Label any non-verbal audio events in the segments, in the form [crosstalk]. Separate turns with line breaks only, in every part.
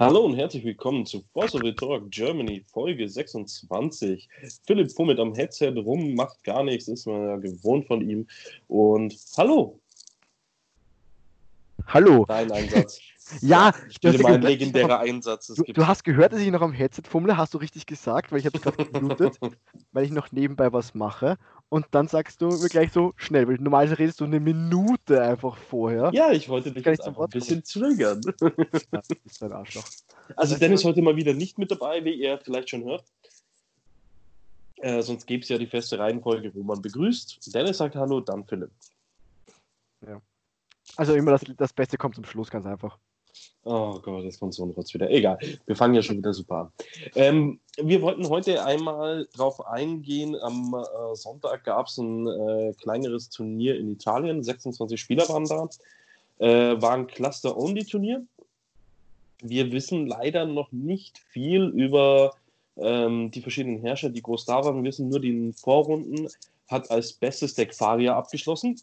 Hallo und herzlich willkommen zu Force of the Talk Germany Folge 26. Philipp fummelt am Headset rum, macht gar nichts, ist man ja gewohnt von ihm. Und hallo.
Hallo.
Dein Einsatz. [laughs]
ja,
ich bin mein legendärer Einsatz.
Du, du, hast gehört, dass ich noch am Headset fummle, hast du richtig gesagt, weil ich habe es gerade geblutet, [laughs] weil ich noch nebenbei was mache. Und dann sagst du mir gleich so schnell, weil normalerweise redest du eine Minute einfach vorher.
Ja, ich wollte dich jetzt einfach ein bisschen triggern.
Ja, ist ein Arschloch. [laughs]
Also Dennis heute mal wieder nicht mit dabei, wie ihr vielleicht schon hört. Äh, sonst gäbe es ja die feste Reihenfolge, wo man begrüßt. Dennis sagt Hallo, dann Philipp.
Ja. Also immer das, das Beste kommt zum Schluss, ganz einfach.
Oh Gott, jetzt kommt so ein Rotz wieder. Egal, wir fangen ja schon wieder super an. Ähm, wir wollten heute einmal darauf eingehen. Am äh, Sonntag gab es ein äh, kleineres Turnier in Italien. 26 Spieler waren da. Äh, war ein Cluster-Only-Turnier. Wir wissen leider noch nicht viel über ähm, die verschiedenen Herrscher, die groß da waren. Wir wissen nur, die Vorrunden hat als bestes Deck Faria abgeschlossen.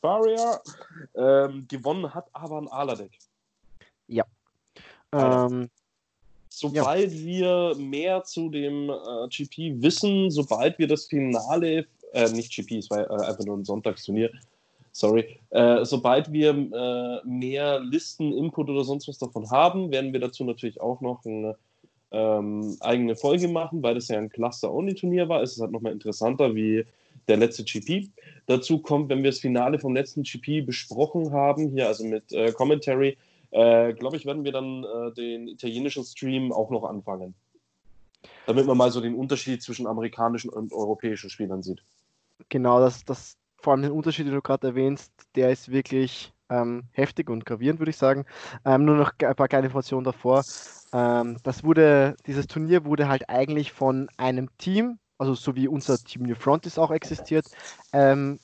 Faria. Ähm, gewonnen hat aber ein Ala-Deck.
Ja.
Ähm, sobald ja. wir mehr zu dem äh, GP wissen, sobald wir das Finale, äh, nicht GP, es war äh, einfach nur ein Sonntagsturnier, sorry, äh, sobald wir äh, mehr Listen, Input oder sonst was davon haben, werden wir dazu natürlich auch noch eine ähm, eigene Folge machen, weil das ja ein Cluster-Only-Turnier war. Es ist halt nochmal interessanter wie der letzte GP. Dazu kommt, wenn wir das Finale vom letzten GP besprochen haben, hier also mit äh, Commentary, äh, glaube ich, werden wir dann äh, den italienischen Stream auch noch anfangen. Damit man mal so den Unterschied zwischen amerikanischen und europäischen Spielern sieht.
Genau, das, das vor allem den Unterschied, den du gerade erwähnst, der ist wirklich ähm, heftig und gravierend, würde ich sagen. Ähm, nur noch ein paar kleine Informationen davor. Ähm, das wurde, dieses Turnier wurde halt eigentlich von einem Team, also so wie unser Team New Frontis auch existiert, ähm,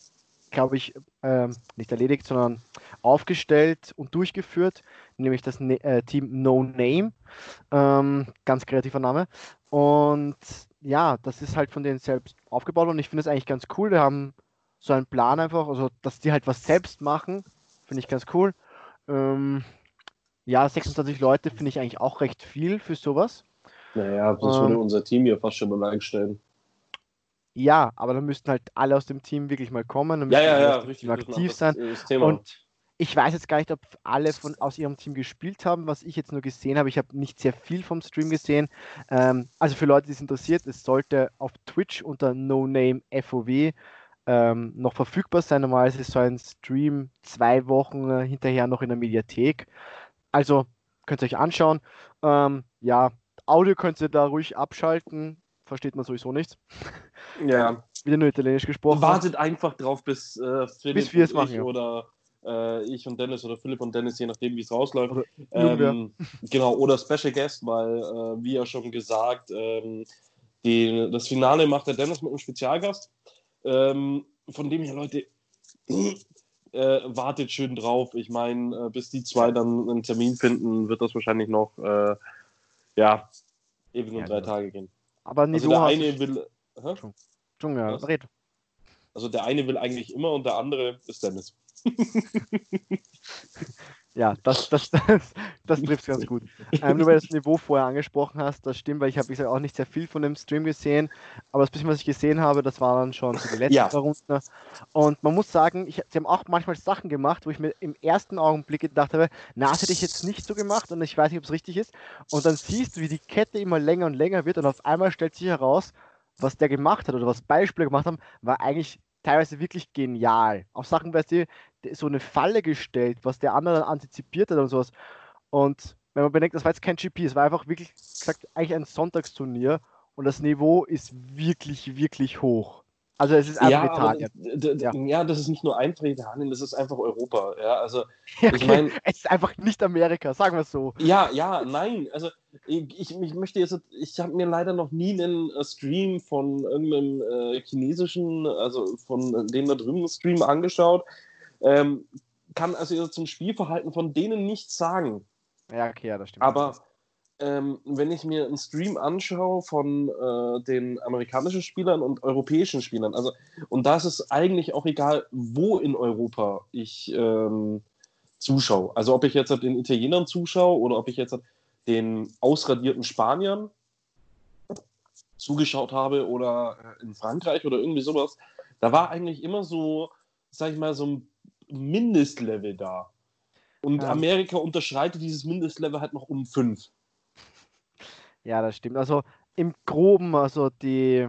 glaube ich, ähm, nicht erledigt, sondern aufgestellt und durchgeführt, nämlich das ne äh, Team No Name. Ähm, ganz kreativer Name. Und ja, das ist halt von denen selbst aufgebaut und ich finde es eigentlich ganz cool. Die haben so einen Plan einfach, also dass die halt was selbst machen, finde ich ganz cool. Ähm, ja, 26 Leute finde ich eigentlich auch recht viel für sowas.
Naja, das würde ähm, unser Team ja fast schon mal einstellen.
Ja, aber dann müssten halt alle aus dem Team wirklich mal kommen.
ja, ja, ja, richtig.
Aktiv sein. Und ich weiß jetzt gar nicht, ob alle von, aus ihrem Team gespielt haben, was ich jetzt nur gesehen habe. Ich habe nicht sehr viel vom Stream gesehen. Ähm, also für Leute, die es interessiert, es sollte auf Twitch unter NoNameFOW ähm, noch verfügbar sein. Normalerweise ist so ein Stream zwei Wochen äh, hinterher noch in der Mediathek. Also könnt ihr euch anschauen. Ähm, ja, Audio könnt ihr da ruhig abschalten versteht man sowieso nichts. [laughs]
Ja.
Wieder nur Italienisch gesprochen.
Wartet einfach drauf, bis
äh, Philipp bis wir es machen,
ja. oder äh, ich und Dennis oder Philipp und Dennis, je nachdem, wie es rausläuft. Ähm, genau, oder Special Guest, weil, äh, wie ja schon gesagt, ähm, die, das Finale macht der Dennis mit einem Spezialgast. Ähm, von dem her, Leute, [clears throat] äh, wartet schön drauf. Ich meine, äh, bis die zwei dann einen Termin finden, wird das wahrscheinlich noch, äh, ja, eben nur ja, drei genau. Tage gehen.
Aber
also der eine will.
Hä? Schon, ja, red.
Also der eine will eigentlich immer und der andere ist Dennis. [laughs]
ja, das, das, [laughs] das, das trifft ganz gut. Ähm, nur weil du das Niveau vorher angesprochen hast, das stimmt, weil ich habe gesagt, auch nicht sehr viel von dem Stream gesehen, aber das bisschen, was ich gesehen habe, das war dann schon die letzte ja. Runde. Und man muss sagen, ich, sie haben auch manchmal Sachen gemacht, wo ich mir im ersten Augenblick gedacht habe, na, das hätte ich jetzt nicht so gemacht und ich weiß nicht, ob es richtig ist. Und dann siehst du, wie die Kette immer länger und länger wird und auf einmal stellt sich heraus, was der gemacht hat oder was Beispiele gemacht haben, war eigentlich teilweise wirklich genial. Auch Sachen, weißt du, so eine Falle gestellt, was der andere dann antizipiert hat und sowas. Und wenn man bedenkt, das war jetzt kein GP, es war einfach wirklich gesagt, eigentlich ein Sonntagsturnier und das Niveau ist wirklich, wirklich hoch. Also es ist
einfach ja, Italien. Ja. ja. das ist nicht nur einfach Italien, das ist einfach Europa. Ja, also
ja, ich [laughs] meine, es ist einfach nicht Amerika, sagen wir es so.
Ja, ja, nein. Also ich, ich, ich möchte jetzt, ich habe mir leider noch nie einen äh, Stream von irgendeinem äh, chinesischen, also von dem da drüben Stream angeschaut. Ähm, kann also zum Spielverhalten von denen nichts sagen.
Ja, okay, ja, das stimmt.
Aber ähm, wenn ich mir einen Stream anschaue von äh, den amerikanischen Spielern und europäischen Spielern, also und da ist es eigentlich auch egal, wo in Europa ich ähm, zuschaue. Also ob ich jetzt den Italienern zuschaue oder ob ich jetzt den ausradierten Spaniern zugeschaut habe oder äh, in Frankreich oder irgendwie sowas, da war eigentlich immer so, sag ich mal, so ein Mindestlevel da. Und ja. Amerika unterschreitet dieses Mindestlevel halt noch um fünf.
Ja, das stimmt. Also im Groben, also die,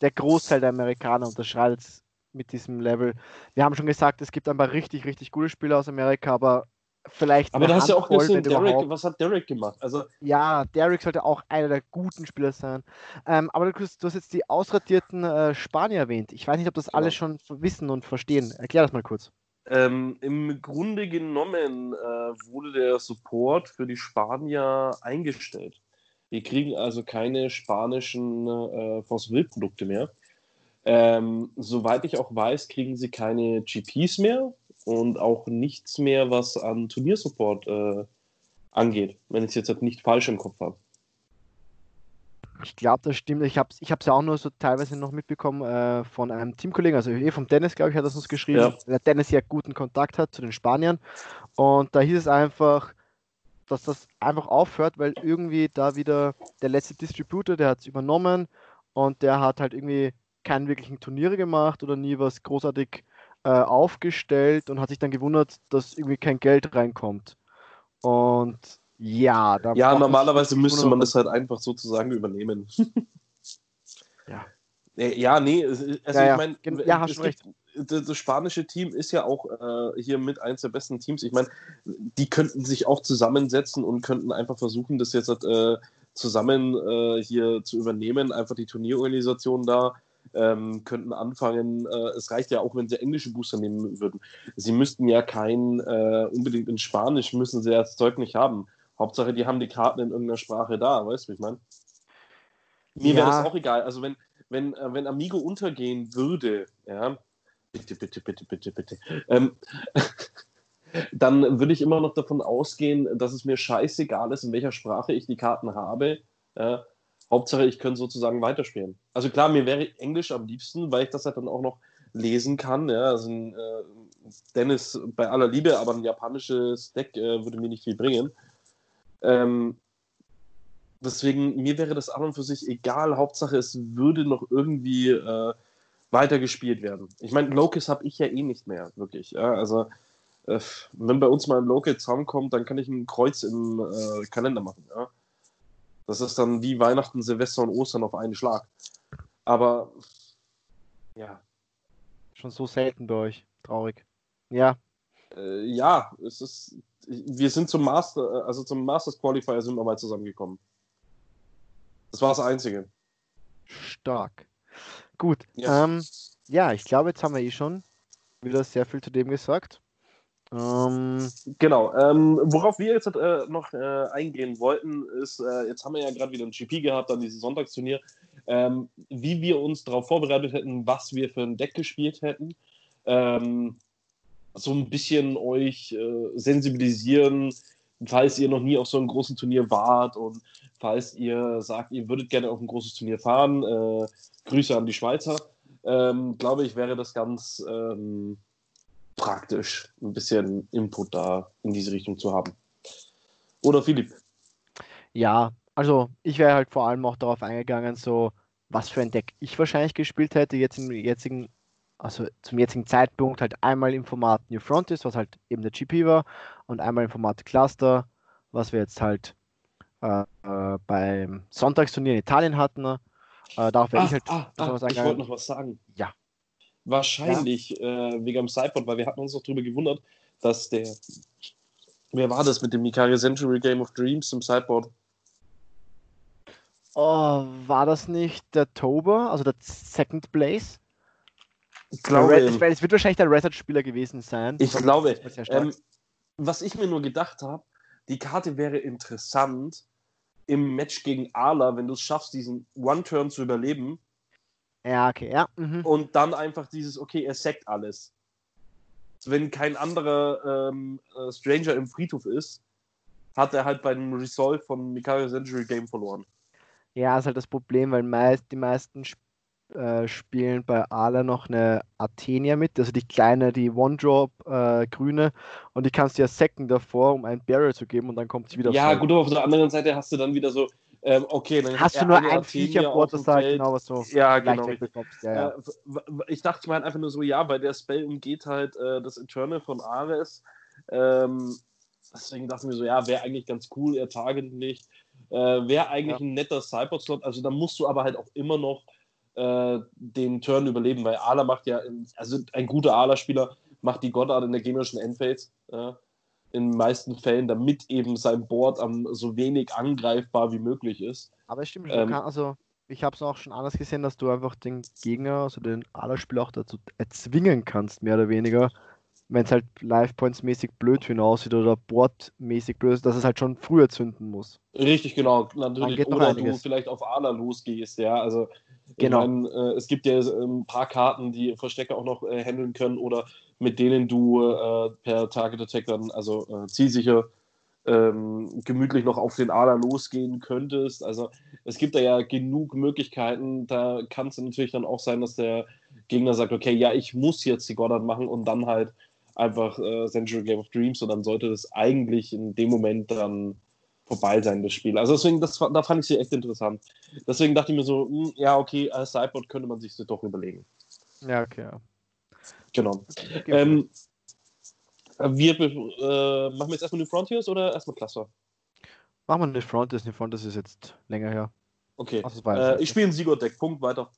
der Großteil der Amerikaner unterschreitet mit diesem Level. Wir haben schon gesagt, es gibt ein paar richtig, richtig gute Spieler aus Amerika, aber vielleicht.
Aber du hast ja auch gesehen, Derek, was hat Derek gemacht? Also,
ja, Derek sollte auch einer der guten Spieler sein. Ähm, aber du, du, hast jetzt die ausratierten äh, Spanier erwähnt. Ich weiß nicht, ob das genau. alle schon wissen und verstehen. Erklär das mal kurz.
Ähm, Im Grunde genommen äh, wurde der Support für die Spanier eingestellt. Wir kriegen also keine spanischen äh, Fossil-Produkte mehr. Ähm, soweit ich auch weiß, kriegen sie keine GPs mehr und auch nichts mehr, was an Turniersupport äh, angeht, wenn ich es jetzt halt nicht falsch im Kopf habe.
Ich glaube, das stimmt. Ich habe es ich ja auch nur so teilweise noch mitbekommen äh, von einem Teamkollegen, also eh vom Dennis, glaube ich, hat das uns geschrieben, ja. der Dennis ja guten Kontakt hat zu den Spaniern. Und da hieß es einfach, dass das einfach aufhört, weil irgendwie da wieder der letzte Distributor, der hat es übernommen und der hat halt irgendwie keinen wirklichen Turniere gemacht oder nie was großartig äh, aufgestellt und hat sich dann gewundert, dass irgendwie kein Geld reinkommt. Und ja,
da ja normalerweise müsste man das halt einfach sozusagen übernehmen. [laughs] ja. Ja, nee, also ja, ich meine, ja, hast recht. Das, spanische Team ist ja auch äh, hier mit eins der besten Teams. Ich meine, die könnten sich auch zusammensetzen und könnten einfach versuchen, das jetzt äh, zusammen äh, hier zu übernehmen, einfach die Turnierorganisation da ähm, könnten anfangen, äh, es reicht ja auch, wenn sie englische Booster nehmen würden. Sie müssten ja kein, äh, unbedingt in Spanisch, müssen sie ja das Zeug nicht haben. Hauptsache, die haben die Karten in irgendeiner Sprache da, weißt du, wie ich meine? Mir ja. wäre das auch egal. Also, wenn, wenn, äh, wenn Amigo untergehen würde, ja, bitte, bitte, bitte, bitte, bitte, ähm, [laughs] dann würde ich immer noch davon ausgehen, dass es mir scheißegal ist, in welcher Sprache ich die Karten habe. Ja, Hauptsache, ich könnte sozusagen weiterspielen. Also klar, mir wäre Englisch am liebsten, weil ich das halt dann auch noch lesen kann. Ja, also ein, äh, Dennis bei aller Liebe, aber ein japanisches Deck äh, würde mir nicht viel bringen. Ähm, deswegen, mir wäre das an und für sich egal. Hauptsache, es würde noch irgendwie äh, weitergespielt werden. Ich meine, Locus habe ich ja eh nicht mehr, wirklich. Ja? Also, äh, wenn bei uns mal ein Local zusammenkommt, dann kann ich ein Kreuz im äh, Kalender machen. Ja? Das ist dann wie Weihnachten, Silvester und Ostern auf einen Schlag. Aber ja.
Schon so selten bei euch. Traurig. Ja.
Äh, ja, es ist. Wir sind zum Master, also zum Masters Qualifier sind wir mal zusammengekommen. Das war das Einzige.
Stark. Gut. Ja. Ähm, ja, ich glaube, jetzt haben wir eh schon wieder sehr viel zu dem gesagt.
Ähm, genau. Ähm, worauf wir jetzt äh, noch äh, eingehen wollten, ist, äh, jetzt haben wir ja gerade wieder ein GP gehabt, dann dieses Sonntagsturnier, ähm, wie wir uns darauf vorbereitet hätten, was wir für ein Deck gespielt hätten. Ähm, so ein bisschen euch äh, sensibilisieren, falls ihr noch nie auf so einem großen Turnier wart und falls ihr sagt, ihr würdet gerne auf ein großes Turnier fahren. Äh, Grüße an die Schweizer. Ähm, glaube ich, wäre das ganz ähm, praktisch, ein bisschen Input da in diese Richtung zu haben. Oder Philipp?
Ja, also ich wäre halt vor allem auch darauf eingegangen, so was für ein Deck ich wahrscheinlich gespielt hätte, jetzt im jetzigen, also zum jetzigen Zeitpunkt halt einmal im Format New Frontiers, was halt eben der GP war, und einmal im Format Cluster, was wir jetzt halt äh, äh, beim Sonntagsturnier in Italien hatten. Äh, darauf
wäre ich halt. Ah, ah, ich wollte noch was sagen.
Ja.
Wahrscheinlich ja. äh, wegen dem Sideboard, weil wir hatten uns noch darüber gewundert, dass der. Wer war das mit dem Ikari Century Game of Dreams im Sideboard?
Oh, war das nicht der Tober, also der Second Place?
Ich glaube.
Es, es wird wahrscheinlich der Reset-Spieler gewesen sein.
Ich glaube. Ähm, was ich mir nur gedacht habe, die Karte wäre interessant im Match gegen Ala, wenn du es schaffst, diesen One-Turn zu überleben
ja, okay, ja. Mhm.
Und dann einfach dieses, okay, er sackt alles. Wenn kein anderer ähm, äh, Stranger im Friedhof ist, hat er halt beim Resolve von Mikario Century Game verloren.
Ja, ist halt das Problem, weil meist, die meisten äh, spielen bei Ala noch eine Athenia mit, also die kleine, die One-Drop äh, grüne und die kannst du ja Second davor, um einen Barrel zu geben und dann kommt sie wieder
Ja, gut, aber auf der anderen Seite hast du dann wieder so, ähm, okay, dann
hast du nur ein Viecher-Board, das sagt genau was so
ja, genau, bekommst. Ja, ja. Äh, ich dachte mir halt einfach nur so, ja, weil der Spell umgeht halt äh, das Eternal von Ares. Ähm, deswegen dachte ich mir so, ja, wäre eigentlich ganz cool, er target nicht. Äh, wäre eigentlich ja. ein netter Cyborg-Slot. Also da musst du aber halt auch immer noch äh, den Turn überleben, weil Ala macht ja, also ein guter Ala-Spieler macht die Goddard in der gegnerischen Endphase. Äh, in den meisten Fällen, damit eben sein Board am so wenig angreifbar wie möglich ist.
Aber es stimmt, ähm, kann, also ich habe es auch schon anders gesehen, dass du einfach den Gegner, also den Ala-Spieler auch dazu erzwingen kannst, mehr oder weniger, wenn es halt Life-Points-mäßig blöd für ihn aussieht oder Board-mäßig blöd ist, dass es halt schon früher zünden muss.
Richtig, genau. Natürlich. Oder du vielleicht auf Ala losgehst, ja. Also genau. Mein, äh, es gibt ja ein paar Karten, die Verstecke auch noch äh, handeln können oder mit denen du äh, per Target Attack dann, also äh, zielsicher, ähm, gemütlich noch auf den Ala losgehen könntest. Also es gibt da ja genug Möglichkeiten. Da kann es natürlich dann auch sein, dass der Gegner sagt, okay, ja, ich muss jetzt die Goddard machen und dann halt einfach äh, Century Game of Dreams und dann sollte das eigentlich in dem Moment dann vorbei sein, das Spiel. Also deswegen, das, da fand ich sie echt interessant. Deswegen dachte ich mir so, mh, hm, ja, okay, als Sideboard könnte man sich das doch überlegen.
Ja, okay. Ja.
Genau. Ähm, wir äh, machen wir jetzt erstmal New Frontiers oder erstmal Cluster?
Machen wir New Frontiers. New Frontiers ist jetzt länger her.
Okay. Äh, ich spiele ein Sigurd-Deck. Punkt, weiter.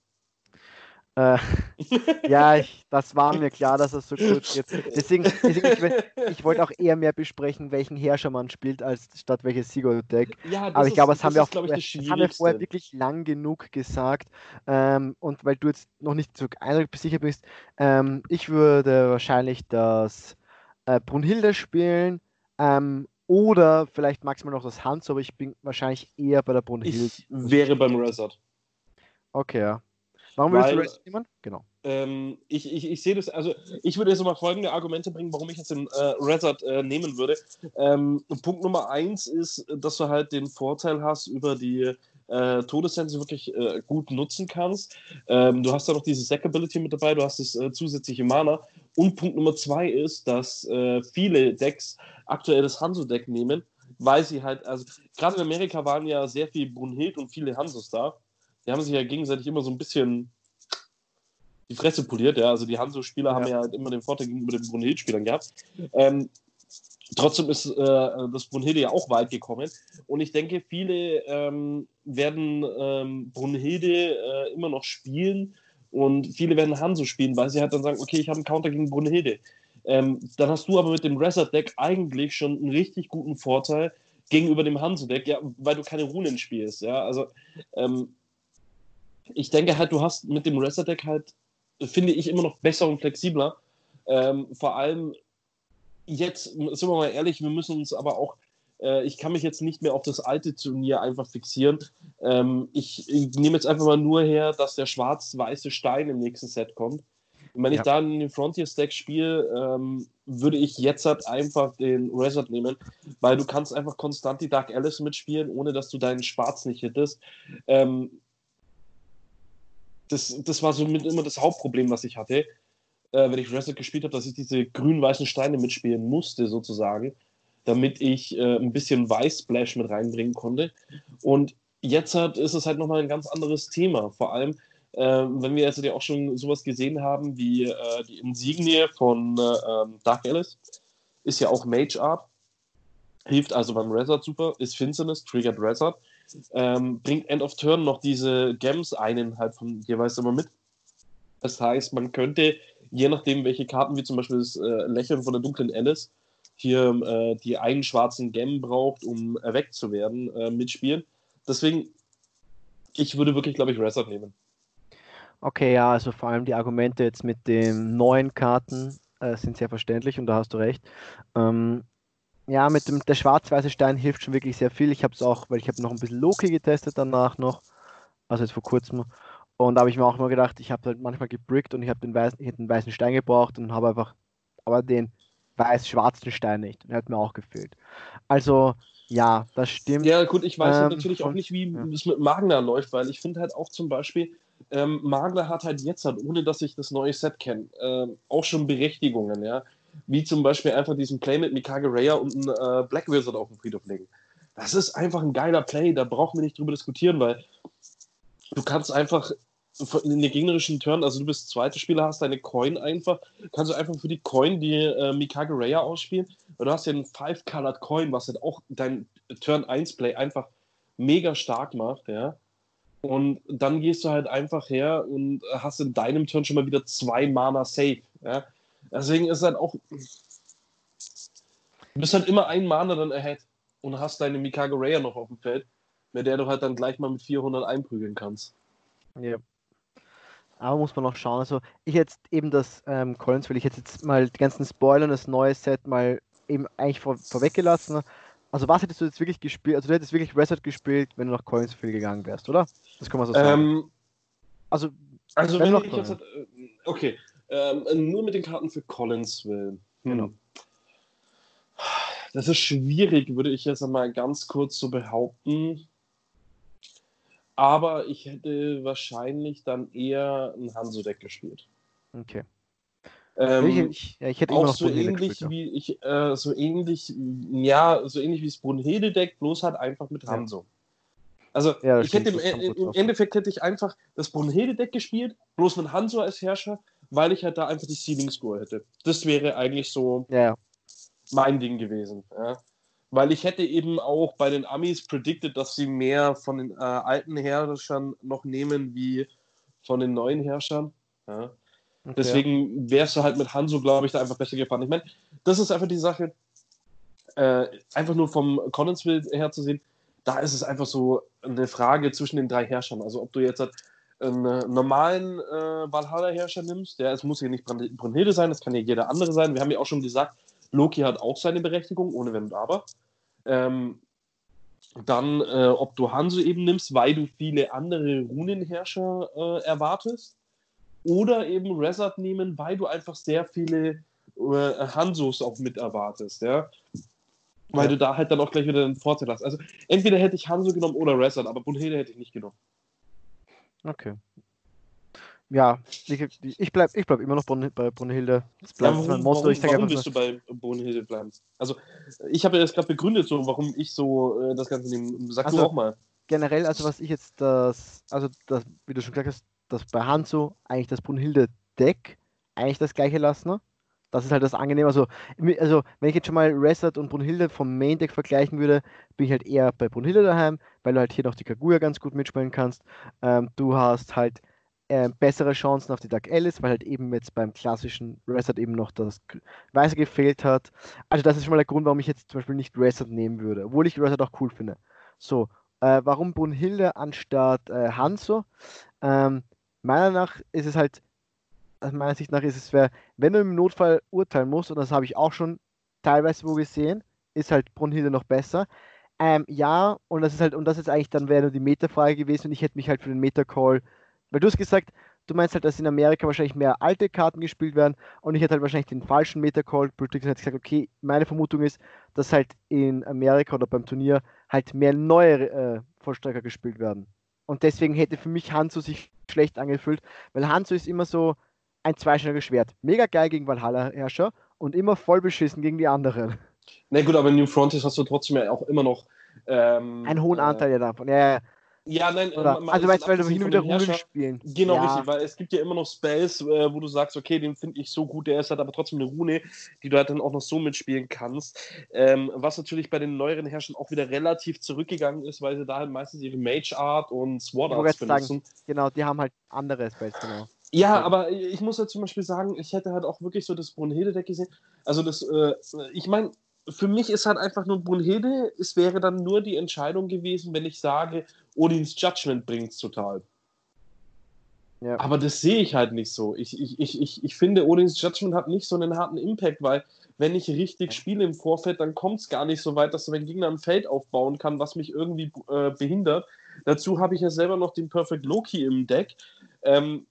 Äh, [laughs] ja, ich, das war mir klar, dass es so kurz geht. Deswegen, deswegen ich, ich wollte auch eher mehr besprechen, welchen Herrscher man spielt, als statt welches Sigurd-Deck. Ja, Aber ich glaube, das, haben wir auch ich, das haben wir vorher wirklich lang genug gesagt. Ähm, und weil du jetzt noch nicht so sicher bist, ähm, ich würde wahrscheinlich das äh, Brunhilde spielen. Ähm, oder vielleicht maximal noch das Hans, aber ich bin wahrscheinlich eher bei der Brunhilde. Ich
wäre beim Resort.
Okay, ja. Warum willst du Racing nehmen?
Genau. Ähm, ich, ich, ich sehe das, also ich würde jetzt mal folgende Argumente bringen, warum ich jetzt den äh, Resort äh, nehmen würde. Ähm, Punkt Nummer eins ist, dass du halt den Vorteil hast über die äh, Todessense wirklich äh, gut nutzen kannst. Ähm, du hast da noch diese Sack-Ability mit dabei, du hast das äh, zusätzliche Mana. Und Punkt Nummer zwei ist, dass äh, viele Decks aktuell das Hanzo-Deck nehmen, weil sie halt, also gerade in Amerika waren ja sehr viel Brunhild und viele Hansos da die haben sich ja gegenseitig immer so ein bisschen die Fresse poliert, ja. Also die Hanso-Spieler ja. haben ja halt immer den Vorteil gegenüber den Brunhild-Spielern gehabt. Ähm, trotzdem ist äh, das Brunhilde ja auch weit gekommen. Und ich denke, viele ähm, werden ähm, Brunhilde äh, immer noch spielen und viele werden Hanso spielen, weil sie halt dann sagen, okay, ich habe einen Counter gegen Brunhilde. Ähm, dann hast du aber mit dem Resort-Deck eigentlich schon einen richtig guten Vorteil gegenüber dem Hanso-Deck, ja, weil du keine Runen spielst. Ja, also ähm, ich denke halt, du hast mit dem Reset-Deck halt, finde ich, immer noch besser und flexibler. Ähm, vor allem jetzt, sind wir mal ehrlich, wir müssen uns aber auch, äh, ich kann mich jetzt nicht mehr auf das alte Turnier einfach fixieren. Ähm, ich, ich nehme jetzt einfach mal nur her, dass der schwarz-weiße Stein im nächsten Set kommt. Und wenn ja. ich da in den Frontier-Stack spiele, ähm, würde ich jetzt halt einfach den Resort nehmen, weil du kannst einfach konstant die Dark Alice mitspielen, ohne dass du deinen Schwarz nicht hättest. Ähm, das, das war so mit immer das Hauptproblem, was ich hatte, äh, wenn ich Reset gespielt habe, dass ich diese grün-weißen Steine mitspielen musste, sozusagen, damit ich äh, ein bisschen Weiß-Splash mit reinbringen konnte. Und jetzt hat, ist es halt nochmal ein ganz anderes Thema. Vor allem, äh, wenn wir jetzt ja auch schon sowas gesehen haben wie äh, die Insignie von äh, ähm, Dark Alice, ist ja auch Mage Art, hilft also beim Resort super, ist Finsternis, triggert Resort ähm, bringt End of Turn noch diese Gems einen halt von jeweils immer mit. Das heißt, man könnte, je nachdem, welche Karten, wie zum Beispiel das äh, Lächeln von der dunklen Alice, hier äh, die einen schwarzen Gem braucht, um erweckt zu werden, äh, mitspielen. Deswegen, ich würde wirklich, glaube ich, Resort nehmen.
Okay, ja, also vor allem die Argumente jetzt mit den neuen Karten äh, sind sehr verständlich und da hast du recht. Ähm, ja, mit dem der schwarz-weiße Stein hilft schon wirklich sehr viel. Ich habe es auch, weil ich habe noch ein bisschen Loki getestet danach noch, also jetzt vor kurzem. Und da habe ich mir auch immer gedacht, ich habe halt manchmal gebrickt und ich habe den weißen, ich den weißen Stein gebraucht und habe einfach, aber den weiß-schwarzen Stein nicht. Und er hat mir auch gefehlt. Also ja, das stimmt.
Ja, gut, ich weiß ähm, natürlich auch nicht, wie ja. es mit Magna läuft, weil ich finde halt auch zum Beispiel, ähm, Magler hat halt jetzt, halt, ohne dass ich das neue Set kenne, äh, auch schon Berechtigungen, ja. Wie zum Beispiel einfach diesen Play mit Mikage Raya und einen äh, Black Wizard auf den Friedhof legen. Das ist einfach ein geiler Play, da brauchen wir nicht drüber diskutieren, weil du kannst einfach in den gegnerischen Turn, also du bist zweiter Spieler, hast deine Coin einfach, kannst du einfach für die Coin die äh, Mikage Raya ausspielen, weil du hast ja einen Five-Colored Coin, was halt auch dein Turn 1 Play einfach mega stark macht, ja. Und dann gehst du halt einfach her und hast in deinem Turn schon mal wieder zwei Mana safe. Ja? Deswegen ist halt auch. Du bist halt immer ein Mana dann ahead und hast deine Mikage Raya noch auf dem Feld, mit der du halt dann gleich mal mit 400 einprügeln kannst.
Ja. Aber muss man noch schauen. Also, ich jetzt eben das ähm, Collins will ich jetzt mal die ganzen Spoiler und das neue Set mal eben eigentlich vor, vorweggelassen. Also was hättest du jetzt wirklich gespielt? Also du hättest wirklich Reset gespielt, wenn du nach Coinsville gegangen wärst, oder?
Das kann man so sagen. Ähm, also, also wenn, wenn ich jetzt halt, okay, ähm, nur mit den Karten für Collinsville. Hm. Genau. Das ist schwierig, würde ich jetzt einmal ganz kurz so behaupten. Aber ich hätte wahrscheinlich dann eher ein Hanzo-Deck gespielt.
Okay.
Ähm, ich, ja, ich hätte auch so ähnlich gespielt, wie ich, äh, so ähnlich, ja, so ähnlich wie das Brunhilde-Deck, bloß halt einfach mit Hanzo. Also ja, ich hätte im, im Endeffekt hätte ich einfach das Brunhilde-Deck gespielt, bloß mit Hanzo als Herrscher, weil ich halt da einfach die Sealing Score hätte. Das wäre eigentlich so
ja.
mein Ding gewesen. Ja. Weil ich hätte eben auch bei den Amis predicted, dass sie mehr von den äh, alten Herrschern noch nehmen wie von den neuen Herrschern. Ja. Okay. Deswegen wärst du halt mit Hanzo, glaube ich, da einfach besser gefahren. Ich meine, das ist einfach die Sache, äh, einfach nur vom Collinsville her zu sehen, da ist es einfach so eine Frage zwischen den drei Herrschern. Also ob du jetzt halt einen normalen äh, Valhalla-Herrscher nimmst, der es muss ja nicht Brunhilde sein, das kann ja jeder andere sein. Wir haben ja auch schon gesagt, Loki hat auch seine Berechtigung, ohne Wenn und Aber. Ähm, dann, äh, ob du Hanzo eben nimmst, weil du viele andere Runenherrscher äh, erwartest oder eben Resort nehmen, weil du einfach sehr viele äh, Hansos auch mit erwartest, ja. Weil ja. du da halt dann auch gleich wieder einen Vorteil hast. Also entweder hätte ich Hanzo genommen oder Resort, aber Brunhilde hätte ich nicht genommen.
Okay. Ja, ich, ich bleibe ich bleib immer noch bei Brunhilde. Das bleibt
ja, warum, Motto. Ich warum willst du bei Brunhilde bleiben? Also, ich habe ja das gerade begründet, so, warum ich so äh, das Ganze nehme. Sag also, du auch mal.
Generell, also was ich jetzt das, also das, wie du schon gesagt hast, das bei Hanzo eigentlich das Brunhilde-Deck eigentlich das gleiche lassen. Das ist halt das Angenehme. Also, also wenn ich jetzt schon mal Reset und Brunhilde vom Main-Deck vergleichen würde, bin ich halt eher bei Brunhilde daheim, weil du halt hier noch die Kaguya ganz gut mitspielen kannst. Ähm, du hast halt äh, bessere Chancen auf die Dark Alice, weil halt eben jetzt beim klassischen Reset eben noch das Weiße gefehlt hat. Also das ist schon mal der Grund, warum ich jetzt zum Beispiel nicht Reset nehmen würde, obwohl ich Reset auch cool finde. So, äh, warum Brunhilde anstatt äh, Hanzo? Ähm, meiner nach ist es halt, meiner Sicht nach ist es, wenn du im Notfall urteilen musst, und das habe ich auch schon teilweise wo gesehen, ist halt Brunhilde noch besser. Ähm, ja, und das ist halt, und das ist eigentlich dann wäre nur die Meta-Frage gewesen und ich hätte mich halt für den Meta-Call, weil du hast gesagt, du meinst halt, dass in Amerika wahrscheinlich mehr alte Karten gespielt werden und ich hätte halt wahrscheinlich den falschen Meta-Call predicted gesagt, okay, meine Vermutung ist, dass halt in Amerika oder beim Turnier halt mehr neue äh, Vollstrecker gespielt werden. Und deswegen hätte für mich Hanzo sich schlecht angefühlt, weil Hanzo ist immer so ein zweischneidiges Schwert. Mega geil gegen Valhalla-Herrscher und immer voll beschissen gegen die anderen.
Na gut, aber in New Frontiers hast du trotzdem ja auch immer noch
ähm, einen hohen Anteil äh, davon. Ja, ja.
Ja, nein,
Oder, also weißt du, weil du hin und wieder Runen spielen.
Genau, ja. richtig, weil es gibt ja immer noch Spells, äh, wo du sagst, okay, den finde ich so gut, der ist halt aber trotzdem eine Rune, die du halt dann auch noch so mitspielen kannst. Ähm, was natürlich bei den neueren Herrschern auch wieder relativ zurückgegangen ist, weil sie da halt meistens ihre Mage Art und Sword Arts benutzen. Sagen,
genau, die haben halt andere Spells, genau.
Ja, aber ich muss halt zum Beispiel sagen, ich hätte halt auch wirklich so das Brunhilde-Deck gesehen. Also das, äh, ich meine, für mich ist halt einfach nur Brunhilde, es wäre dann nur die Entscheidung gewesen, wenn ich sage, Odins Judgment bringt es total. Ja. Aber das sehe ich halt nicht so. Ich, ich, ich, ich, ich finde, Odins Judgment hat nicht so einen harten Impact, weil wenn ich richtig spiele im Vorfeld, dann kommt es gar nicht so weit, dass mein Gegner ein Feld aufbauen kann, was mich irgendwie äh, behindert. Dazu habe ich ja selber noch den Perfect Loki im Deck, ähm,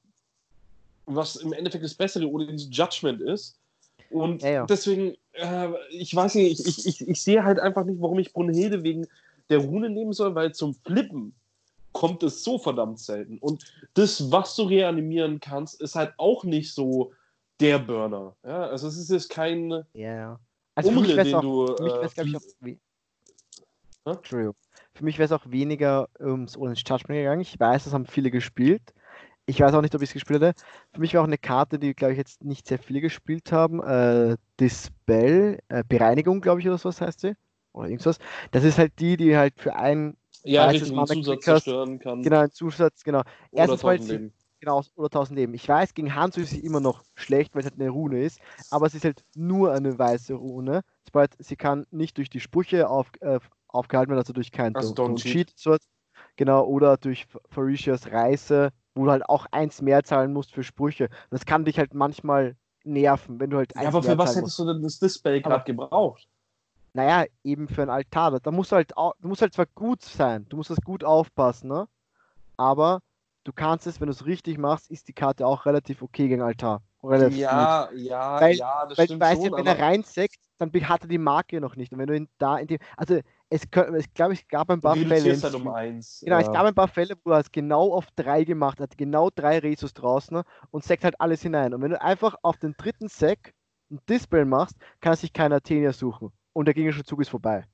was im Endeffekt das bessere Odins Judgment ist. Und ja, ja. deswegen, äh, ich weiß nicht, ich, ich, ich, sehe halt einfach nicht, warum ich Brunhilde wegen der Rune nehmen soll, weil zum Flippen kommt es so verdammt selten. Und das, was du reanimieren kannst, ist halt auch nicht so der Burner. Ja, also es ist jetzt kein
ja. Also Umrill, den auch, du. Für mich äh, ich, auch, wie, Entschuldigung. Für mich wäre es auch weniger ums Orange Judgment gegangen. Ich weiß, das haben viele gespielt. Ich weiß auch nicht, ob ich es gespielt hätte. Für mich war auch eine Karte, die, glaube ich, jetzt nicht sehr viele gespielt haben. Äh, Dispel, äh, Bereinigung, glaube ich, oder sowas heißt sie. Oder irgendwas. Das ist halt die, die halt für ein
ja, richtig, einen Zusatz zerstören kann.
Genau, ein Zusatz, genau. Erstens mal sie, genau, oder 1000 Leben. Ich weiß, gegen Hanzo ist sie immer noch schlecht, weil es halt eine Rune ist, aber es ist halt nur eine weiße Rune. Sobald sie kann nicht durch die Sprüche auf, äh, aufgehalten werden, also durch kein
also Don't,
Cheat. Genau, oder durch Faricias Reise, wo du halt auch eins mehr zahlen musst für Sprüche. Das kann dich halt manchmal nerven, wenn du halt
eins Ja, aber für was hättest du denn das Display gerade gebraucht?
Naja, eben für ein Altar. Da musst du halt, du musst halt zwar gut sein, du musst das gut aufpassen, ne? Aber du kannst es, wenn du es richtig machst, ist die Karte auch relativ okay gegen Altar. Relativ
ja, gut. ja,
weil,
ja,
das weil, stimmt weißt schon. Ja, wenn er reinseckt, dann hat er die Marke noch nicht. Und wenn du ihn da in dem, also es, es glaube ich, gab ein paar Fälle.
Halt um eins.
Genau, ja. es gab ein paar Fälle, wo er es genau auf drei gemacht hat, genau drei Resus draußen und seckt halt alles hinein. Und wenn du einfach auf den dritten Sec ein Dispel machst, kann sich keiner Athenia suchen. Und der gegnerische Zug ist vorbei.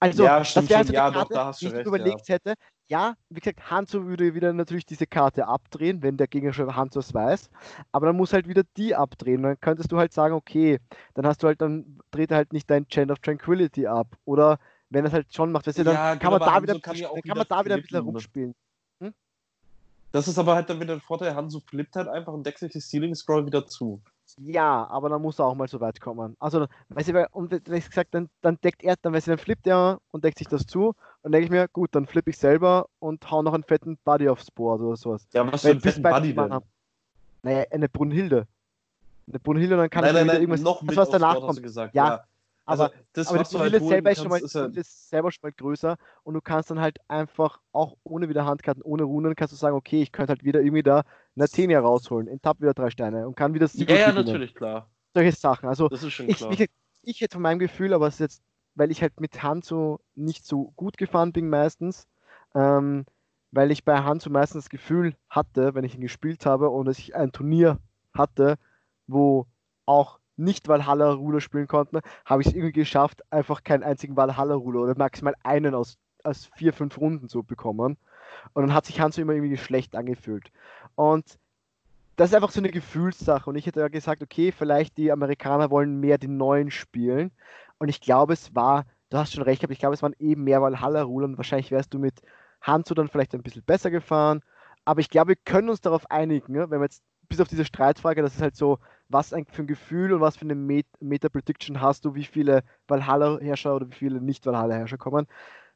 Also,
ja, das wäre also
ja, Karte, doch, die ich recht, überlegt ja. hätte. Ja, wie gesagt, Hanzo würde wieder natürlich diese Karte abdrehen, wenn der gegnerische Hanzo es weiß. Aber dann muss halt wieder die abdrehen. Dann könntest du halt sagen, okay, dann hast du halt, dann dreht er halt nicht dein Chain of Tranquility ab. Oder wenn er es halt schon macht, weißt du, dann ja, kann, man da, wieder, kann, dann kann man da wieder ein bisschen rumspielen. Hm?
Das ist aber halt dann wieder der Vorteil, Hanzo flippt halt einfach und deckt sich die Stealing Scroll wieder zu.
Ja, aber dann muss er auch mal so weit kommen. Also, weißt du, und wenn ich gesagt, dann, dann deckt er, dann, weißt du, dann flippt er und deckt sich das zu. Und denke ich mir, gut, dann flippe ich selber und hau noch einen fetten Buddy aufs Board oder sowas.
Ja, was für einen fetten Buddy denn?
Haben. Naja, eine Brunhilde. Eine Brunhilde und dann kann
nein,
ich
nein, nein, irgendwas, noch
das, was danach kommt.
Gesagt,
ja, ja. Also, aber,
das,
aber
die Brunhilde
halt selber, ist schon mal,
ist
ist selber schon mal größer und du kannst dann halt einfach, auch ohne wieder Handkarten, ohne Runen, kannst du sagen, okay, ich könnte halt wieder irgendwie da eine Athenia rausholen, enttapp wieder drei Steine und kann wieder
Ja, ja, natürlich, klar
solche Sachen. Also
das ist schon
klar. Ich, ich hätte von meinem Gefühl, aber es ist jetzt, weil ich halt mit Hanzo nicht so gut gefahren bin meistens, ähm, weil ich bei Hanzo meistens das Gefühl hatte, wenn ich ihn gespielt habe und ich ein Turnier hatte, wo auch nicht Valhalla-Ruler spielen konnte, habe ich es irgendwie geschafft, einfach keinen einzigen Valhalla-Ruler oder maximal einen aus, aus vier, fünf Runden zu bekommen. Und dann hat sich Hanzo immer irgendwie schlecht angefühlt. Und das ist einfach so eine Gefühlssache. Und ich hätte ja gesagt, okay, vielleicht die Amerikaner wollen mehr den neuen spielen. Und ich glaube, es war, du hast schon recht gehabt, ich glaube, es waren eben mehr Valhalla-Ruler und wahrscheinlich wärst du mit Hanzo dann vielleicht ein bisschen besser gefahren. Aber ich glaube, wir können uns darauf einigen, ne? wenn wir jetzt bis auf diese Streitfrage, das ist halt so, was für ein Gefühl und was für eine Meta-Prediction hast du, wie viele Valhalla-Herrscher oder wie viele Nicht-Valhalla-Herrscher kommen.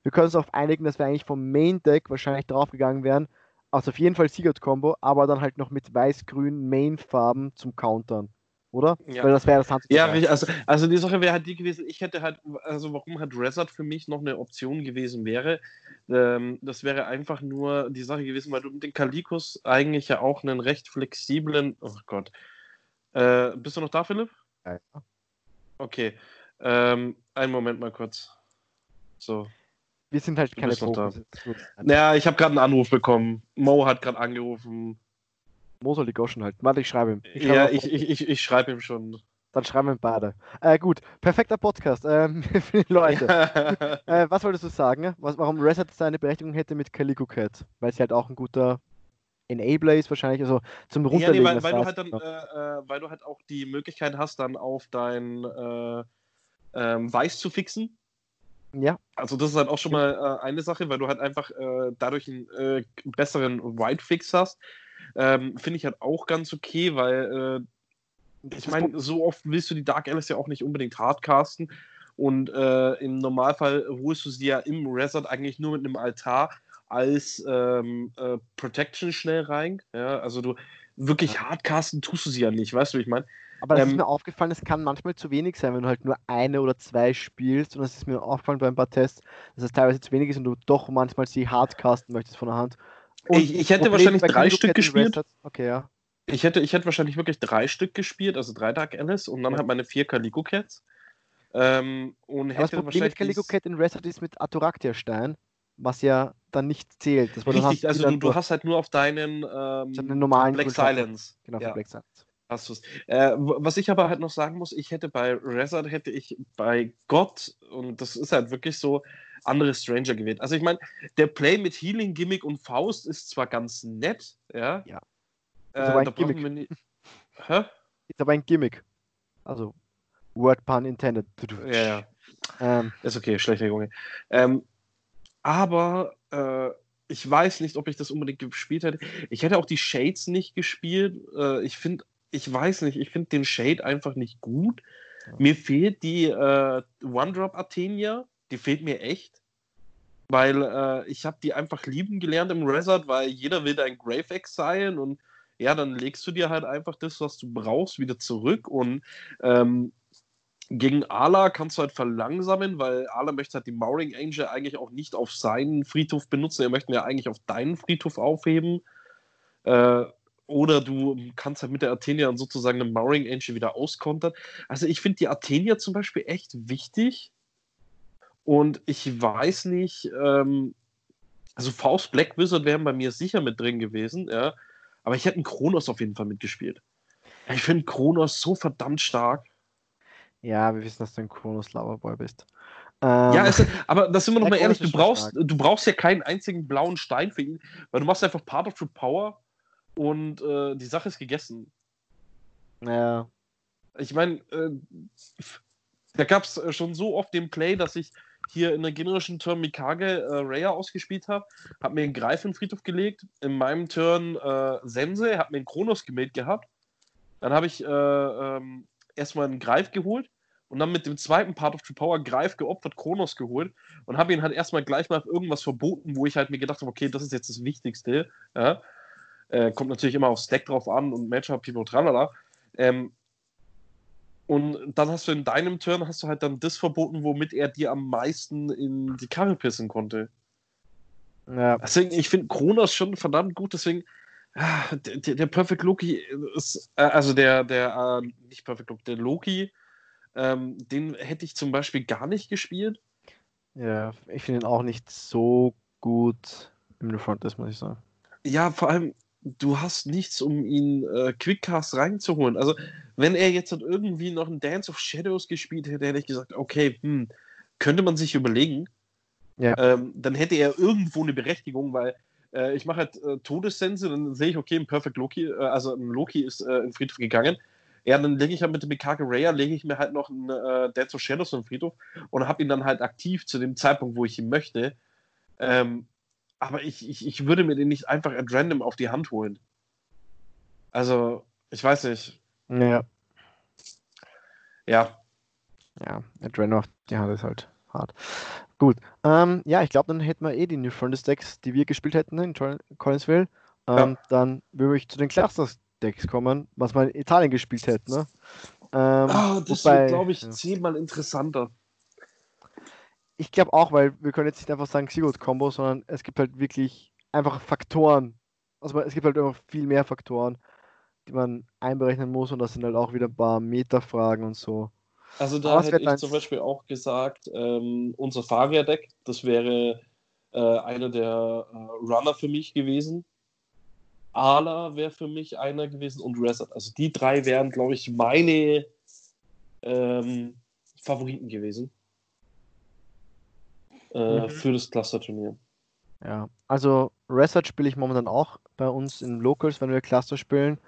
Wir können uns darauf einigen, dass wir eigentlich vom Main-Deck wahrscheinlich draufgegangen wären, also auf jeden Fall Sigurd-Kombo, aber dann halt noch mit weiß-grün Main-Farben zum Countern. Oder?
Ja. Weil das wäre das Hand Ja, also, also die Sache wäre halt die gewesen, ich hätte halt, also warum halt Resort für mich noch eine Option gewesen wäre, ähm, das wäre einfach nur die Sache gewesen, weil du mit den Kalikus eigentlich ja auch einen recht flexiblen, oh Gott. Äh, bist du noch da, Philipp?
Ja.
Okay. Ähm, einen Moment mal kurz. So.
Wir sind halt keine Profis.
Naja, ich habe gerade einen Anruf bekommen. Mo hat gerade angerufen.
Mo soll die Goschen halten. Warte, ich schreibe ihm.
Ich ja, ich, ich, ich, ich schreibe ihm schon.
Dann schreiben wir ihm beide. Äh, gut, perfekter Podcast ähm, [laughs] für die Leute. [laughs] äh, was wolltest du sagen? Was, warum Reset seine Berechtigung hätte mit Calico Cat? Weil sie halt auch ein guter Enabler ist wahrscheinlich, also zum Runterlegen.
Ja, nee, weil, weil du halt dann, äh, äh, weil du halt auch die Möglichkeit hast, dann auf dein äh, ähm, Weiß zu fixen.
Ja.
Also das ist halt auch schon mal äh, eine Sache, weil du halt einfach äh, dadurch einen äh, besseren White-Fix hast. Ähm, Finde ich halt auch ganz okay, weil äh, ich meine, so oft willst du die Dark Alice ja auch nicht unbedingt hardcasten. Und äh, im Normalfall holst du sie ja im Resort eigentlich nur mit einem Altar als ähm, äh, Protection schnell rein. Ja, also du wirklich hardcasten tust du sie ja nicht, weißt du, wie ich meine?
Aber das ähm, ist mir aufgefallen, es kann manchmal zu wenig sein, wenn du halt nur eine oder zwei spielst. Und das ist mir aufgefallen bei ein paar Tests, dass es teilweise zu wenig ist und du doch manchmal sie hardcasten möchtest von der Hand.
Und ich, ich hätte wahrscheinlich drei Stück gespielt.
Okay, ja.
Ich hätte, ich hätte wahrscheinlich wirklich drei Stück gespielt, also drei Dark Alice und dann ja. halt meine vier Calico Cats. Ähm, und
hätte das Problem mit Calico Cat in Reset ist mit Atoraktia Stein. was ja dann nicht zählt.
Richtig, also du, du, hast halt nur auf deinen
ähm, normalen
Black Silence.
Genau, ja. Black Silence.
Hast du's. Äh, was ich aber halt noch sagen muss, ich hätte bei Rezard hätte ich bei Gott, und das ist halt wirklich so, andere Stranger gewählt. Also ich meine, der Play mit Healing, Gimmick und Faust ist zwar ganz nett, ja.
Ja.
Äh, ist aber ein Gimmick. Nie... [laughs]
Hä? Ist aber ein Gimmick. Also, Word Pun intended.
Ja, ja. Ähm, ist okay, schlechter Junge. Ähm, aber äh, ich weiß nicht, ob ich das unbedingt gespielt hätte. Ich hätte auch die Shades nicht gespielt. Äh, ich finde, ich weiß nicht, ich finde den Shade einfach nicht gut. Ja. Mir fehlt die äh, One-Drop Athenia, die fehlt mir echt. Weil äh, ich habe die einfach lieben gelernt im Resort, weil jeder will dein Grave Exile und ja, dann legst du dir halt einfach das, was du brauchst, wieder zurück und ähm, gegen Ala kannst du halt verlangsamen, weil Ala möchte halt die Mauring Angel eigentlich auch nicht auf seinen Friedhof benutzen. Er möchte ja eigentlich auf deinen Friedhof aufheben. Äh, oder du kannst halt mit der Athenia sozusagen eine Mauring Angel wieder auskontern. Also ich finde die Athenia zum Beispiel echt wichtig. Und ich weiß nicht, ähm, also Faust Black Wizard wären bei mir sicher mit drin gewesen, ja. Aber ich hätte einen Kronos auf jeden Fall mitgespielt. Ich finde Kronos so verdammt stark.
Ja, wir wissen, dass du ein Kronos Loverboy bist.
Ähm, ja, es, aber das sind wir noch mal ehrlich, du brauchst, du brauchst ja keinen einzigen blauen Stein für ihn, weil du machst einfach Part of the Power und äh, die Sache ist gegessen.
Ja.
Ich meine, äh, da gab es äh, schon so oft den Play, dass ich hier in der generischen Turn Mikage äh, Raya ausgespielt habe, habe mir einen Greif in den Friedhof gelegt, in meinem Turn äh, Sense, habe mir einen Kronos gemäht gehabt, dann habe ich äh, ähm, erstmal einen Greif geholt und dann mit dem zweiten Part of the Power Greif geopfert, Kronos geholt und habe ihn halt erstmal gleich mal auf irgendwas verboten, wo ich halt mir gedacht habe, okay, das ist jetzt das Wichtigste. Ja? Äh, kommt natürlich immer aufs Deck drauf an und Matchup, Pipo, tralala. Ähm, und dann hast du in deinem Turn hast du halt dann das verboten, womit er dir am meisten in die Karre pissen konnte. Ja. Deswegen, ich finde Kronos schon verdammt gut, deswegen ah, der, der, Perfect Loki ist, äh, also der, der, äh, nicht Perfect Loki, der Loki, ähm, den hätte ich zum Beispiel gar nicht gespielt.
Ja, ich finde ihn auch nicht so gut im New Frontlist, muss ich sagen.
Ja, vor allem, du hast nichts, um ihn äh, Quickcast reinzuholen. Also, wenn er jetzt halt irgendwie noch ein Dance of Shadows gespielt hätte, hätte ich gesagt, okay, hm, könnte man sich überlegen. Ja. Ähm, dann hätte er irgendwo eine Berechtigung, weil äh, ich mache halt äh, Todessense, dann sehe ich, okay, ein Perfect Loki, äh, also ein Loki ist äh, in den Friedhof gegangen. Ja, dann lege ich halt mit dem Mikage Raya, lege ich mir halt noch ein äh, Dance of Shadows in den Friedhof und habe ihn dann halt aktiv zu dem Zeitpunkt, wo ich ihn möchte. Ähm, aber ich, ich, ich würde mir den nicht einfach at random auf die Hand holen. Also, ich weiß nicht.
Ja.
Ja.
Ja, at random auf die Hand ist halt hart. Gut. Ähm, ja, ich glaube, dann hätten wir eh die New Frontiers Decks, die wir gespielt hätten in Collinsville. Ähm, ja. Dann würde ich zu den Clusters Decks kommen, was wir in Italien gespielt hätten. Ne?
Ähm, oh, das wobei, wird, glaube ich, ja. zehnmal interessanter
ich glaube auch, weil wir können jetzt nicht einfach sagen Xygot-Kombo, sondern es gibt halt wirklich einfach Faktoren. Also es gibt halt einfach viel mehr Faktoren, die man einberechnen muss und das sind halt auch wieder ein paar Metafragen und so.
Also da hätte ich zum Beispiel auch gesagt, ähm, unser Fahrwehrdeck, das wäre äh, einer der äh, Runner für mich gewesen. Ala wäre für mich einer gewesen und Reset. Also die drei wären, glaube ich, meine ähm, Favoriten gewesen äh, mhm. für das Cluster-Turnier.
Ja, also Reset spiele ich momentan auch bei uns in Locals, wenn wir Cluster spielen,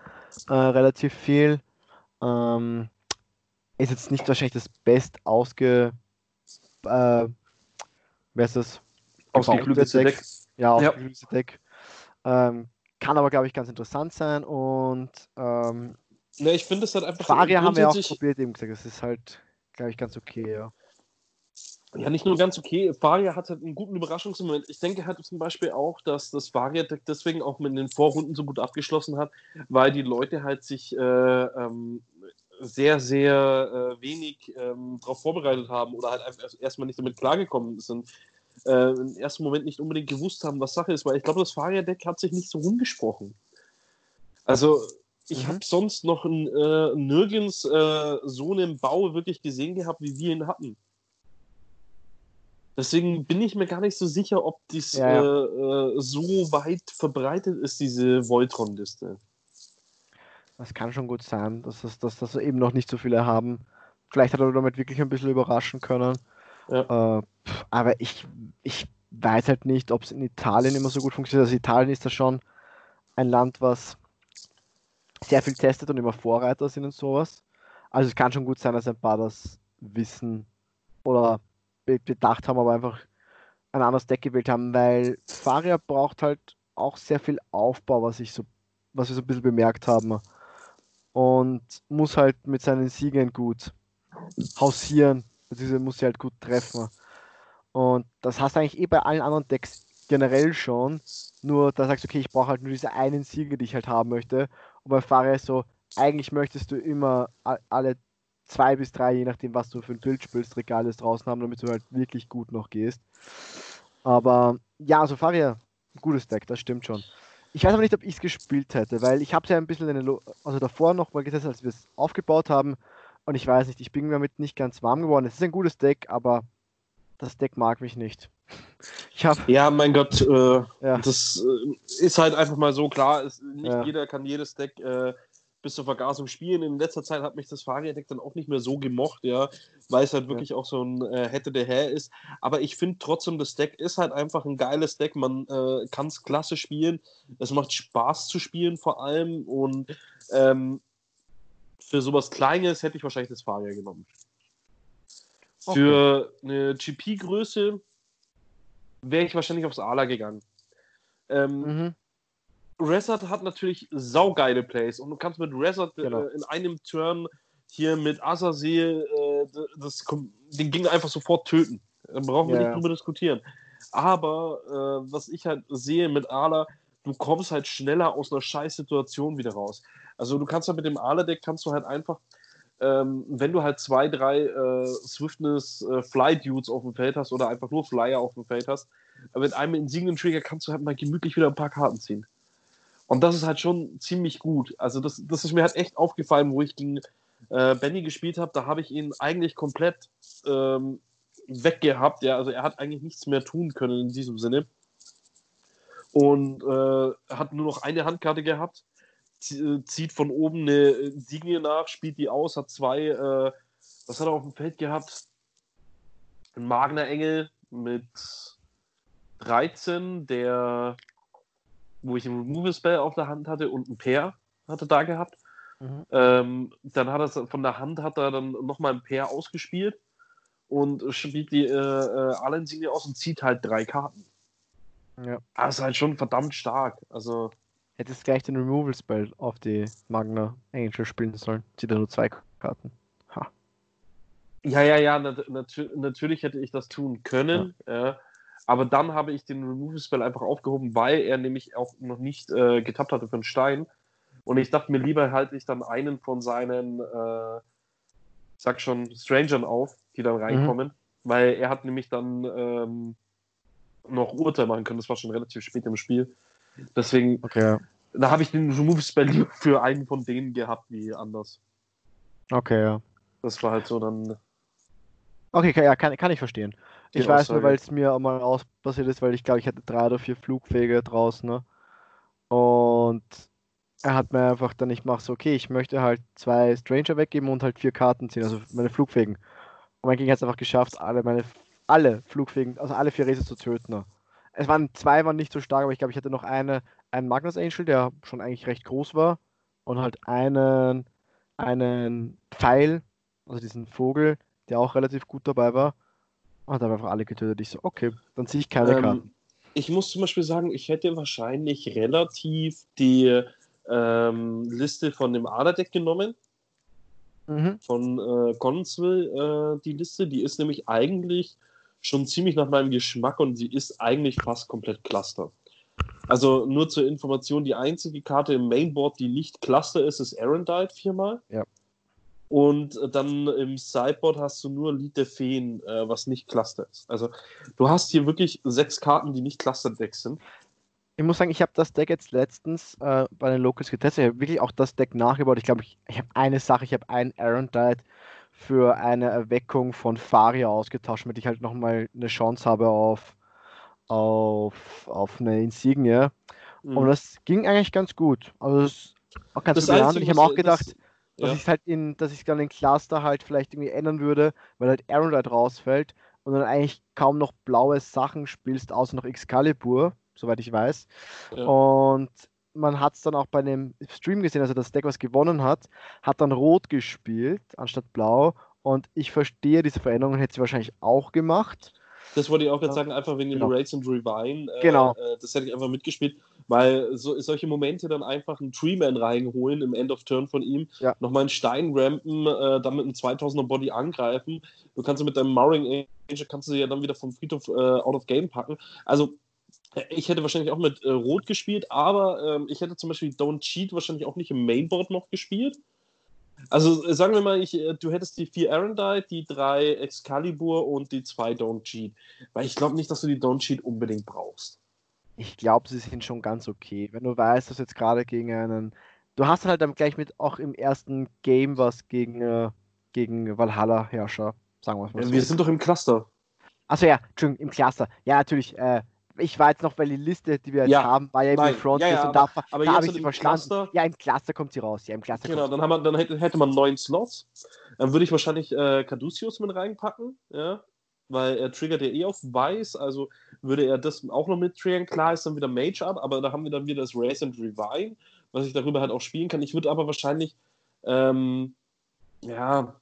äh, relativ viel. Ähm, ist jetzt nicht wahrscheinlich das best ausge äh, wer ist das?
Ausgeklügelte Deck.
Deck. Ja, ausgeklügelte ja. Deck. Ähm, kann aber, glaube ich, ganz interessant sein und ähm,
ne, ich finde es halt einfach.
Faria haben wir auch probiert, eben gesagt, es ist halt, glaube ich, ganz okay, ja.
Ja, nicht nur ganz okay. Faria hat halt einen guten Überraschungsmoment. Ich denke halt zum Beispiel auch, dass das Faria-Deck deswegen auch mit den Vorrunden so gut abgeschlossen hat, weil die Leute halt sich äh, ähm, sehr, sehr äh, wenig ähm, darauf vorbereitet haben oder halt einfach erstmal nicht damit klargekommen sind. Äh, im ersten Moment nicht unbedingt gewusst haben, was Sache ist, weil ich glaube, das Faria-Deck hat sich nicht so rumgesprochen. Also, ich mhm. habe sonst noch äh, nirgends äh, so einen Bau wirklich gesehen gehabt, wie wir ihn hatten. Deswegen bin ich mir gar nicht so sicher, ob dies ja, ja. Äh, äh, so weit verbreitet ist, diese Voltron-Liste.
Das kann schon gut sein, dass das, dass das eben noch nicht so viele haben. Vielleicht hat er damit wirklich ein bisschen überraschen können. Ja. Äh, aber ich, ich weiß halt nicht, ob es in Italien immer so gut funktioniert. Also Italien ist ja schon ein Land, was sehr viel testet und immer Vorreiter sind und sowas. Also es kann schon gut sein, dass ein paar das wissen oder bedacht haben, aber einfach ein anderes Deck gewählt haben, weil Faria braucht halt auch sehr viel Aufbau, was ich so, was wir so ein bisschen bemerkt haben. Und muss halt mit seinen Siegen gut hausieren. Diese muss sie halt gut treffen. Und das hast du eigentlich eh bei allen anderen Decks generell schon. Nur da sagst du, okay, ich brauche halt nur diese einen Sieger, die ich halt haben möchte. Und bei Faria ist so, eigentlich möchtest du immer alle zwei bis drei, je nachdem, was du für ein Bild spielst, Regales draußen haben, damit du halt wirklich gut noch gehst. Aber ja, also Faria, gutes Deck, das stimmt schon. Ich weiß aber nicht, ob ich es gespielt hätte, weil ich habe es ja ein bisschen Lo also davor noch mal gesetzt, als wir es aufgebaut haben. Und ich weiß nicht, ich bin damit nicht ganz warm geworden. Es ist ein gutes Deck, aber das Deck mag mich nicht. [laughs]
Ich hab, ja, mein Gott, äh, ja. das äh, ist halt einfach mal so klar. Ist, nicht ja. jeder kann jedes Deck äh, bis zur Vergasung spielen. In letzter Zeit hat mich das Fahrraddeck dann auch nicht mehr so gemocht, ja, weil es halt wirklich ja. auch so ein äh, hätte der Herr ist. Aber ich finde trotzdem, das Deck ist halt einfach ein geiles Deck. Man äh, kann es klasse spielen. Es macht Spaß zu spielen vor allem. Und ähm, für sowas Kleines hätte ich wahrscheinlich das Fahrrad genommen. Okay. Für eine GP-Größe wäre ich wahrscheinlich aufs Ala gegangen. Ähm, mhm. Resort hat natürlich saugeile Plays und du kannst mit Resort äh, genau. äh, in einem Turn hier mit Azazel äh, das, den Gegner einfach sofort töten. Da brauchen wir ja, nicht drüber diskutieren. Aber äh, was ich halt sehe mit Ala, du kommst halt schneller aus einer Scheißsituation wieder raus. Also du kannst halt mit dem Ala-Deck kannst du halt einfach, ähm, wenn du halt zwei, drei äh, Swiftness äh, Fly-Dudes auf dem Feld hast oder einfach nur Flyer auf dem Feld hast, mit einem Insignien-Trigger kannst du halt mal gemütlich wieder ein paar Karten ziehen. Und das ist halt schon ziemlich gut. Also das, das ist mir halt echt aufgefallen, wo ich gegen äh, Benny gespielt habe. Da habe ich ihn eigentlich komplett ähm, weggehabt. Ja, also er hat eigentlich nichts mehr tun können in diesem Sinne. Und äh, hat nur noch eine Handkarte gehabt. Zieht von oben eine Insignie nach, spielt die aus, hat zwei, äh, was hat er auf dem Feld gehabt? Ein Magner Engel mit 13, der wo ich einen Removal Spell auf der Hand hatte und ein Pair hatte da gehabt. Mhm. Ähm, dann hat er von der Hand hat er dann nochmal ein Pair ausgespielt und spielt die äh, äh, alle Insigne aus und zieht halt drei Karten. Ja. Das ist halt schon verdammt stark. Also.
Hättest gleich den Removal Spell auf die Magna Angel spielen sollen. Zieht er nur zwei Karten. Ha.
Ja, ja, ja, nat nat natürlich hätte ich das tun können. Ja. ja. Aber dann habe ich den Removal Spell einfach aufgehoben, weil er nämlich auch noch nicht äh, getappt hatte für einen Stein. Und ich dachte mir, lieber halte ich dann einen von seinen, äh, sag schon, Strangern auf, die dann reinkommen, mhm. weil er hat nämlich dann ähm, noch Urteil machen können. Das war schon relativ spät im Spiel. Deswegen, okay. da habe ich den Remove Spell lieber für einen von denen gehabt, wie anders.
Okay, ja.
Das war halt so dann.
Okay, ja, kann, kann ich verstehen. Ich weiß nur, weil es mir auch mal aus passiert ist, weil ich glaube, ich hatte drei oder vier Flugwege draußen. Ne? Und er hat mir einfach dann, ich mache so, okay, ich möchte halt zwei Stranger weggeben und halt vier Karten ziehen, also meine Flugwegen. Und mein Gegner hat es einfach geschafft, alle meine, alle Flugwegen, also alle vier Races zu töten. Ne? Es waren zwei, waren nicht so stark, aber ich glaube, ich hatte noch eine, einen Magnus Angel, der schon eigentlich recht groß war. Und halt einen, einen Pfeil, also diesen Vogel, der auch relativ gut dabei war. Und dann einfach alle getötet. Ich so, okay, dann ziehe ich keine ähm, Karten.
Ich muss zum Beispiel sagen, ich hätte wahrscheinlich relativ die ähm, Liste von dem Aderdeck genommen. Mhm. Von äh, Connonsville, äh, die Liste. Die ist nämlich eigentlich schon ziemlich nach meinem Geschmack und sie ist eigentlich fast komplett Cluster. Also nur zur Information, die einzige Karte im Mainboard, die nicht Cluster ist, ist Erendite viermal.
Ja.
Und dann im Sideboard hast du nur Lied der Feen, äh, was nicht Cluster ist. Also du hast hier wirklich sechs Karten, die nicht Cluster-Decks sind.
Ich muss sagen, ich habe das Deck jetzt letztens äh, bei den Locals getestet. Ich habe wirklich auch das Deck nachgebaut. Ich glaube, ich, ich habe eine Sache, ich habe einen Aaron Diet für eine Erweckung von Faria ausgetauscht, damit ich halt nochmal eine Chance habe auf, auf, auf eine Insignie. Mhm. Und das ging eigentlich ganz gut. Also das auch ganz das gut Ich habe auch gedacht, dass ja. ich halt in, dass ich dann den Cluster halt vielleicht irgendwie ändern würde, weil halt Arrowlight rausfällt und dann eigentlich kaum noch blaue Sachen spielst, außer noch Excalibur, soweit ich weiß. Ja. Und man hat es dann auch bei dem Stream gesehen, also das Deck, was gewonnen hat, hat dann rot gespielt anstatt blau. Und ich verstehe diese Veränderungen, hätte sie wahrscheinlich auch gemacht.
Das wollte ich auch jetzt sagen, einfach wegen genau. dem Race and Revine.
Äh, genau.
Äh, das hätte ich einfach mitgespielt, weil so, solche Momente dann einfach einen Treeman reinholen im End of Turn von ihm, ja. nochmal einen Stein rampen, äh, dann mit einem 2000er Body angreifen. Du kannst mit deinem Mowing Angel kannst du ja dann wieder vom Friedhof äh, out of game packen. Also ich hätte wahrscheinlich auch mit äh, Rot gespielt, aber ähm, ich hätte zum Beispiel Don't Cheat wahrscheinlich auch nicht im Mainboard noch gespielt. Also äh, sagen wir mal, ich, äh, du hättest die vier Arendite, die drei Excalibur und die zwei Don't Cheat. Weil ich glaube nicht, dass du die Don't Cheat unbedingt brauchst.
Ich glaube, sie sind schon ganz okay. Wenn du weißt, dass jetzt gerade gegen einen. Du hast halt dann gleich mit auch im ersten Game was gegen, äh, gegen Valhalla-Herrscher, sagen wir
mal so. Wir sind doch im Cluster.
Achso, ja, Entschuldigung, im Cluster. Ja, natürlich. Äh, ich war jetzt noch, weil die Liste, die wir jetzt ja, haben, war ja im Front
ja, ja,
und
aber,
da,
aber
da habe ich sie verstanden. Cluster, ja, im Cluster kommt sie raus. Ja, im Cluster
genau, dann, haben wir, dann hätte, hätte man neun Slots. Dann würde ich wahrscheinlich äh, Caduceus mit reinpacken, ja, weil er triggert ja eh auf Weiß, also würde er das auch noch mit triggern. Klar ist dann wieder Mage ab, aber da haben wir dann wieder das Race and Revive, was ich darüber halt auch spielen kann. Ich würde aber wahrscheinlich, ähm, ja.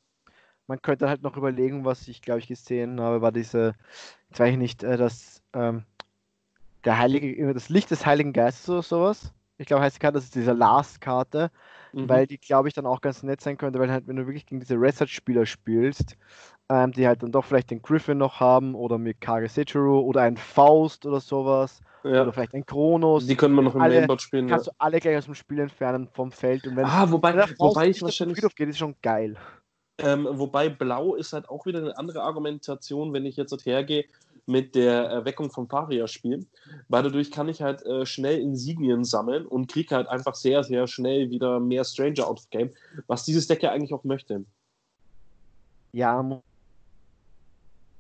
Man könnte halt noch überlegen, was ich glaube ich gesehen habe, war diese, jetzt weiß ich nicht, äh, das, ähm, der Heilige, das Licht des Heiligen Geistes oder sowas. Ich glaube, heißt die Karte, das ist diese Last-Karte, mhm. weil die, glaube ich, dann auch ganz nett sein könnte, weil halt, wenn du wirklich gegen diese Reset-Spieler spielst, ähm, die halt dann doch vielleicht den Griffin noch haben oder mit Kage Sechiro oder ein Faust oder sowas. Ja. Oder vielleicht ein Kronos.
Die können wir noch im alle, Mainboard spielen.
Kannst ja. du alle gleich aus dem Spiel entfernen vom Feld. Und
wenn, ah, wobei, wenn wobei ich wahrscheinlich.
Friedhof geht, ist schon geil.
Ähm, wobei Blau ist halt auch wieder eine andere Argumentation, wenn ich jetzt hergehe mit der Erweckung vom Faria-Spiel, weil dadurch kann ich halt äh, schnell Insignien sammeln und kriege halt einfach sehr, sehr schnell wieder mehr Stranger out of game, was dieses Deck ja eigentlich auch möchte.
Ja,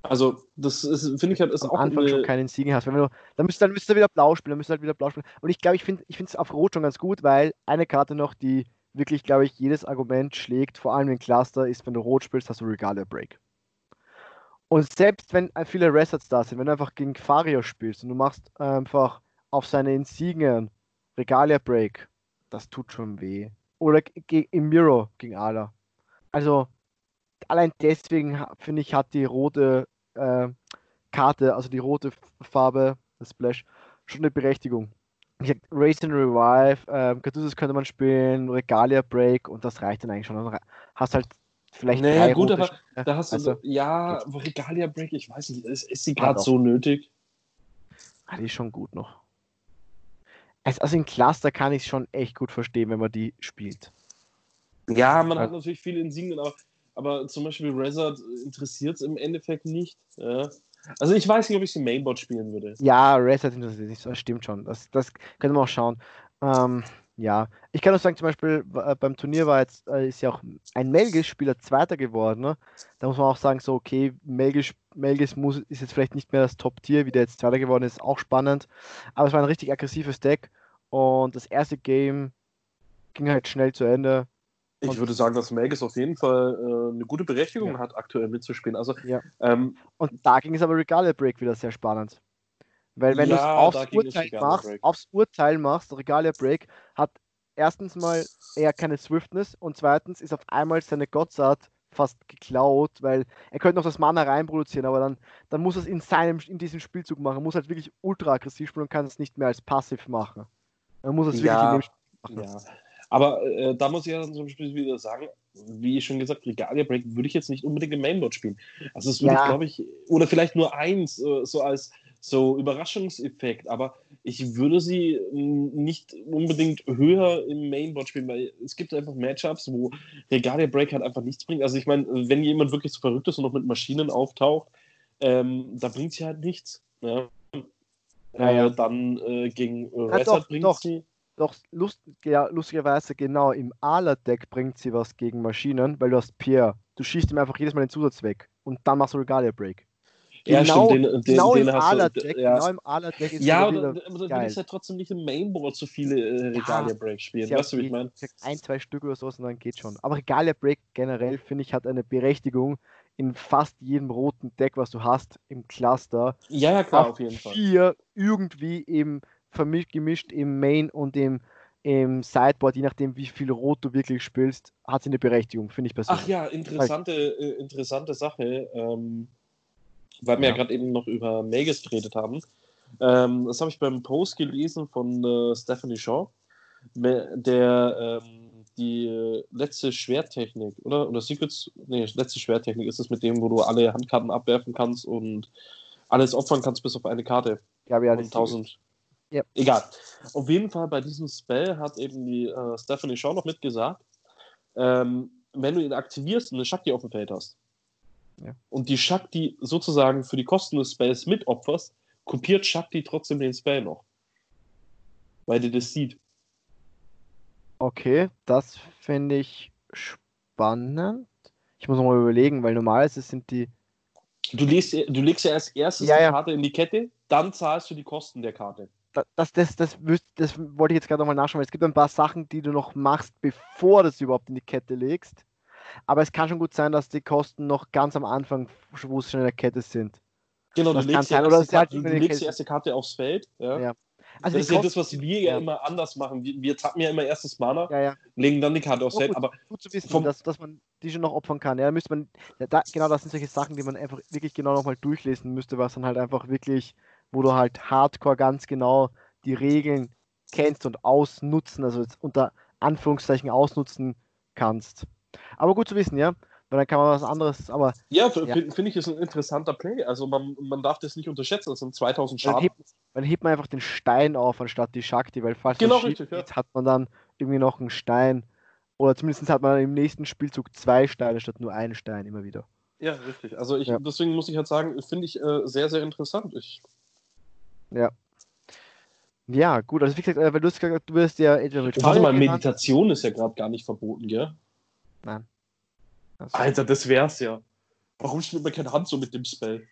also, das finde ich halt ist
am auch Anfang schon keinen Insignien hast. Wenn du, dann müsst, dann müsst ihr wieder blau spielen, dann müsst ihr halt wieder blau spielen. Und ich glaube, ich finde es auf Rot schon ganz gut, weil eine Karte noch, die wirklich, glaube ich, jedes Argument schlägt, vor allem in Cluster, ist, wenn du Rot spielst, hast du Regalia Break. Und selbst wenn äh, viele Resets da sind, wenn du einfach gegen Fario spielst und du machst einfach auf seine Insignien Regalia Break, das tut schon weh. Oder im Miro gegen Ala. Also allein deswegen finde ich, hat die rote äh, Karte, also die rote Farbe, das Splash, schon eine Berechtigung. Ich sag, Race and Revive, ähm, Caduceus könnte man spielen, Regalia Break und das reicht dann eigentlich schon. Dann hast halt Vielleicht
naja, gut, aber da hast du, also, ja, Regalia Break, ich weiß nicht, ist, ist sie gerade so nötig?
Ah, die ist schon gut noch. Also in Cluster kann ich es schon echt gut verstehen, wenn man die spielt.
Ja, man also, hat natürlich viele Insignien, aber, aber zum Beispiel Resort interessiert es im Endeffekt nicht. Ja. Also ich weiß nicht, ob ich sie Mainboard spielen würde.
Ja, Resort interessiert nicht, das stimmt schon. Das, das können wir auch schauen. Ähm, ja, ich kann auch sagen, zum Beispiel äh, beim Turnier war jetzt, äh, ist ja auch ein Melgis-Spieler Zweiter geworden. Ne? Da muss man auch sagen, so, okay, Melgis, Melgis muss, ist jetzt vielleicht nicht mehr das Top-Tier, wie der jetzt Zweiter geworden ist, auch spannend. Aber es war ein richtig aggressives Deck und das erste Game ging halt schnell zu Ende.
Ich würde sagen, dass Melgis auf jeden Fall äh, eine gute Berechtigung ja. hat, aktuell mitzuspielen. Also,
ja. ähm, und da ging es aber Regalia Break wieder sehr spannend. Weil wenn ja, du es aufs Urteil machst, aufs Urteil machst, Regalia Break hat erstens mal eher keine Swiftness und zweitens ist auf einmal seine Godsart fast geklaut, weil er könnte noch das Mana reinproduzieren, aber dann, dann muss er es in seinem, in diesem Spielzug machen. Muss halt wirklich ultra aggressiv spielen und kann es nicht mehr als passiv machen. Er muss es
ja,
wirklich
in dem Spiel machen. Ja. Aber äh, da muss ich ja zum Beispiel wieder sagen, wie ich schon gesagt, Regalia Break würde ich jetzt nicht unbedingt im Mainboard spielen. Also es würde ja. ich, glaube ich, oder vielleicht nur eins, äh, so als so Überraschungseffekt, aber ich würde sie nicht unbedingt höher im Mainboard spielen, weil es gibt einfach Matchups, wo Regalia Break halt einfach nichts bringt. Also ich meine, wenn jemand wirklich so verrückt ist und noch mit Maschinen auftaucht, ähm, da bringt sie halt nichts. Ja. Naja. Äh, dann äh, gegen
Reset bringt
doch. sie.
doch lust, ja, lustigerweise genau im Ala-Deck bringt sie was gegen Maschinen, weil du hast Pierre. Du schießt ihm einfach jedes Mal den Zusatz weg und dann machst du Regalia Break.
Ja,
genau,
stimmt, den, den,
genau
den
im Ala-Deck,
ja.
genau im Ala-Deck ist
Ja, aber, du
geil.
willst ja trotzdem nicht im Mainboard so viele äh, Regalia Break spielen.
Ja
weißt du, wie ich meine?
Ein, zwei Stück oder sowas und dann geht schon. Aber Regalia Break generell, finde ich, hat eine Berechtigung in fast jedem roten Deck, was du hast, im Cluster.
Ja, ja, klar,
Auf
auf jeden Fall.
Vier irgendwie eben vermischt, gemischt im Main und im, im Sideboard, je nachdem, wie viel Rot du wirklich spielst, hat sie eine Berechtigung, finde ich persönlich.
Ach ja, interessante, äh, interessante Sache, ähm, weil wir ja,
Ja.
gerade eben noch über Magus geredet haben. Ähm, das habe ich beim Post gelesen von äh, Stephanie Shaw, der ähm, die äh, letzte Schwerttechnik, oder? Oder Secrets, nee, letzte Schwerttechnik ist es mit dem, wo du alle Handkarten abwerfen kannst und alles opfern kannst bis auf eine Karte.
Ja, ja,
und
das
1000.
Ja.
Egal. Auf jeden Fall bei diesem Spell hat eben die äh, Stephanie Shaw noch mitgesagt, ähm, wenn du ihn aktivierst und eine Shakti auf dem Feld hast
Ja.
und die Shakti sozusagen für die Kosten des Spells mitopferst, kopiert Shakti trotzdem den Spell noch. Weil die das sieht.
Okay, das finde ich spannend. Ich muss noch mal überlegen, weil normalerweise sind die.
Du, legst, du legst ja als erstes
Ja,
die
ja.
Karte in die Kette, dann zahlst du die Kosten der Karte.
da- Das, das, das, das wollte ich jetzt gerade nochmal nachschauen, weil es gibt ein paar Sachen, die du noch machst, bevor du es überhaupt in die Kette legst. Aber es kann schon gut sein, dass die Kosten noch ganz am Anfang, wo es schon in der Kette sind.
Genau, du
Das kann
legst, die
ist halt
Karte, du,
über
du
die
legst die erste Karte aufs Feld. Ja.
Ja.
das
Also die
ist ja das, was wir ja,
ja.
immer anders machen. Wir, wir tappen ja immer erstes Mana,
Ja,
legen dann die Karte aufs
Oh,
Feld, aber
Gut zu wissen, dass, dass man die schon noch opfern kann. Ja, da müsste man, da, genau das sind solche Sachen, die man einfach wirklich genau nochmal durchlesen müsste, was dann halt einfach wirklich, wo du halt hardcore ganz genau die Regeln kennst und ausnutzen, also jetzt unter Anführungszeichen ausnutzen kannst. Aber gut zu wissen, ja. Weil dann kann man was anderes, aber
ja,
Ja.
finde find ich, ist ein interessanter Play. Also man, man darf das nicht unterschätzen. Das sind 2000
dann
Schaden.
hebt, dann hebt man einfach den Stein auf anstatt die Shakti, weil falls
Genau, richtig, ja.
geht, hat man dann irgendwie noch einen Stein. Oder zumindest hat man im nächsten Spielzug zwei Steine statt nur einen Stein immer wieder.
Ja, richtig. Also ich,
Ja.
deswegen muss ich halt sagen, finde ich äh, sehr, sehr interessant. Ich,
Ja, gut, also wie gesagt, äh, weil du hast gesagt, du wirst ja
warte mal. Meditation ist ja gerade gar nicht verboten, gell?
Nein. Also,
Alter, das wär's ja. Warum spielt man keine Hand so mit dem Spell?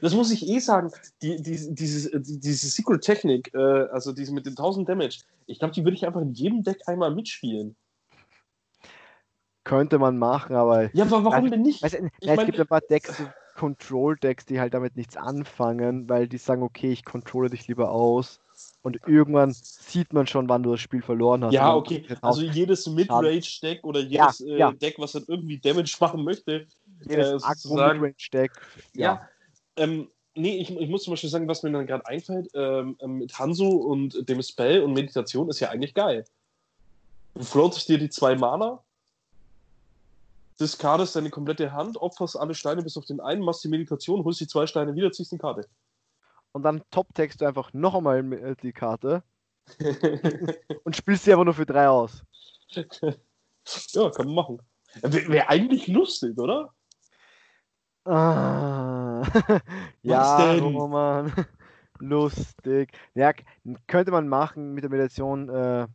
Das muss ich eh sagen. Die, die, dieses, äh, die, diese Secret Technik, äh, also diese mit den 1000 Damage, ich glaube, die würde ich einfach in jedem Deck einmal mitspielen.
könnte man machen, aber
Ja, aber warum
Also,
denn nicht?
weißt,
Ich
es
mein-
gibt ein paar Decks, so Control-Decks, die halt damit nichts anfangen, weil die sagen, okay, ich controle dich lieber aus. Und irgendwann sieht man schon, wann du das Spiel verloren hast.
Ja, okay. Also jedes Midrange-Deck oder jedes äh,
ja.
Deck, was dann irgendwie Damage machen möchte.
jedes
äh, sozusagen-
Midrange-Deck.
Ja.
Ja.
Ähm, nee, ich, ich muss zum Beispiel sagen, was mir dann gerade einfällt, ähm, ähm, mit Hanzo und dem Spell und Meditation ist ja eigentlich geil. Du floatest dir die zwei Mana, discardest deine komplette Hand, opferst alle Steine bis auf den einen, machst die Meditation, holst die zwei Steine wieder, ziehst eine Karte.
Und dann top-text du einfach noch einmal äh, die Karte [laughs] und spielst sie aber nur für drei aus.
ja, kann man machen. Wäre wär eigentlich lustig, oder?
Ah. [laughs] ja? Roman. [laughs] Lustig. Ja, könnte man machen mit der Meditation. Äh,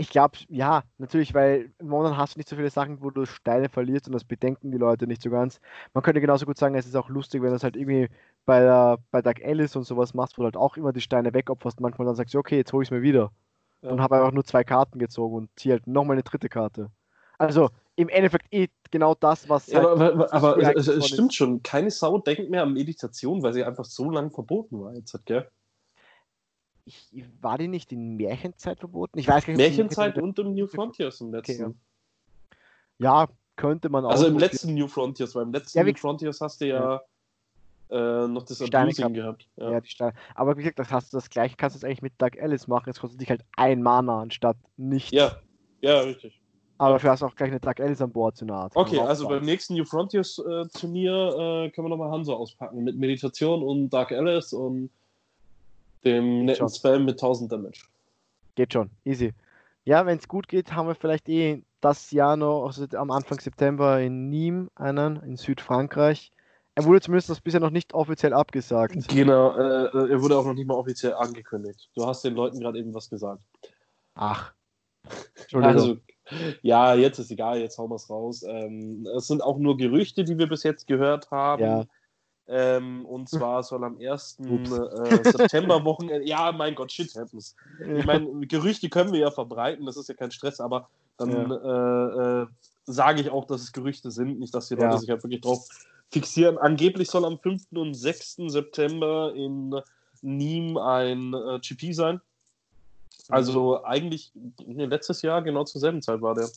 ich glaube, ja, natürlich, weil momentan hast du nicht so viele Sachen, wo du Steine verlierst und das bedenken die Leute nicht so ganz. Man könnte genauso gut sagen, es ist auch lustig, wenn du es halt irgendwie bei, der, bei Dark Alice und sowas machst, wo du halt auch immer die Steine wegopferst. Manchmal dann sagst du, okay, jetzt hole ich es mir wieder.
Ja.
Und habe einfach nur zwei Karten gezogen und ziehe halt nochmal eine dritte Karte. Also im Endeffekt eh genau das, was.
Ja,
halt-
aber, aber, aber es, es, es
ist.
stimmt schon. Keine Sau denkt mehr an Meditation, weil sie einfach so lange verboten war jetzt, gell?
Ich, war die nicht in Märchenzeit verboten? Ich weiß gar nicht.
Märchenzeit und im New Frontiers im letzten.
Okay, ja. Ja, könnte man auch.
Also im letzten New Frontiers, weil im letzten
Ja,
New Frontiers hast du ja, äh, noch das Abusing gehabt. Ja.
Ja, die Steine. Aber wie gesagt, das hast du das gleiche, kannst du jetzt eigentlich mit Dark Alice machen. Jetzt kostet dich halt ein Mana anstatt nicht.
ja, ja, richtig.
Aber dafür hast du auch gleich eine Dark Alice an Bord, so eine Art.
Okay, also beim nächsten New Frontiers äh, Turnier äh, können wir nochmal Hanso auspacken mit Meditation und Dark Alice und dem netten. Spell mit 1000 Damage.
Geht schon, easy. Ja, wenn es gut geht, haben wir vielleicht eh das Jahr noch, also am Anfang September in Nîmes einen, in Südfrankreich. Er wurde zumindest das bisher noch nicht offiziell abgesagt.
Genau, äh, er wurde auch noch nicht mal offiziell angekündigt. Du hast den Leuten gerade eben was gesagt.
Ach.
Also, [laughs] ja, jetzt ist egal, jetzt hauen wir es raus. Ähm, es sind auch nur Gerüchte, die wir bis jetzt gehört haben.
Ja.
Ähm, und zwar soll am 1. Äh, September-Wochenende, ja, mein Gott, shit happens. Ich meine, Gerüchte können wir ja verbreiten, das ist ja kein Stress, aber dann ja. äh, äh, sage ich auch, dass es Gerüchte sind, nicht, dass die Leute ja. sich halt wirklich drauf fixieren. Angeblich soll am 5. und 6. September in Nîmes ein äh, GP sein. Also eigentlich nee, letztes Jahr genau zur selben Zeit war der.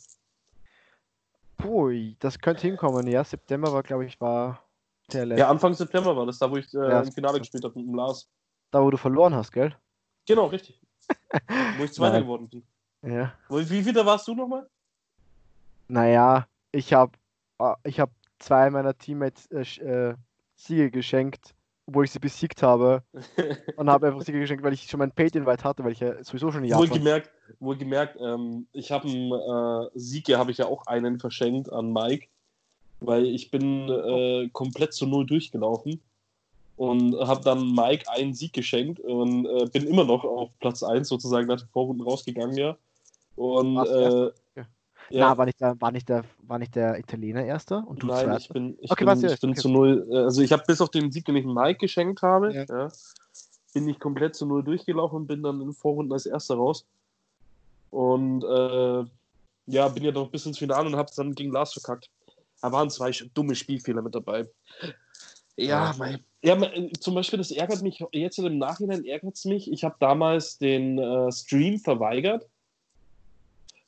Pui, das könnte hinkommen. Ja, September war, glaube ich, war
der letzte. Ja, Anfang September war das, da wo ich äh, ja, im Finale gespielt habe mit dem Lars.
Da, wo du verloren hast, gell?
Genau, richtig. [laughs] wo ich Zweiter geworden bin.
Ja.
Wie, viel warst du nochmal?
Naja, ich habe ah, ich hab zwei meiner Teammates äh, äh, Siege geschenkt obwohl ich sie besiegt habe. [laughs] und habe einfach Siege geschenkt, weil ich schon mein Paint-Invite hatte, weil ich ja sowieso schon Jahr.
Wohlgemerkt, wohlgemerkt ähm, ich habe einen äh, Siege, habe ich ja auch einen verschenkt an Mike, weil ich bin äh, komplett zu Null durchgelaufen und habe dann Mike einen Sieg geschenkt und äh, bin immer noch auf Platz 1 sozusagen nach den Vorrunden rausgegangen, ja. Und äh,
ja. Na, war nicht, der, war, nicht der, war nicht der Italiener Erster? Und
du Nein, Zweiter? ich bin, ich okay, bin, ich bin okay. zu null. Äh, also ich habe bis auf den Sieg, den ich Mike geschenkt habe, ja. Ja, bin ich komplett zu null durchgelaufen und bin dann in den Vorrunden als Erster raus. Und äh, ja, bin ja noch bis ins Finale und habe es dann gegen Lars verkackt. Da waren zwei dumme Spielfehler mit dabei. Ja, mein, ja, zum Beispiel, das ärgert mich, jetzt im Nachhinein ärgert es mich. Ich habe damals den äh, Stream verweigert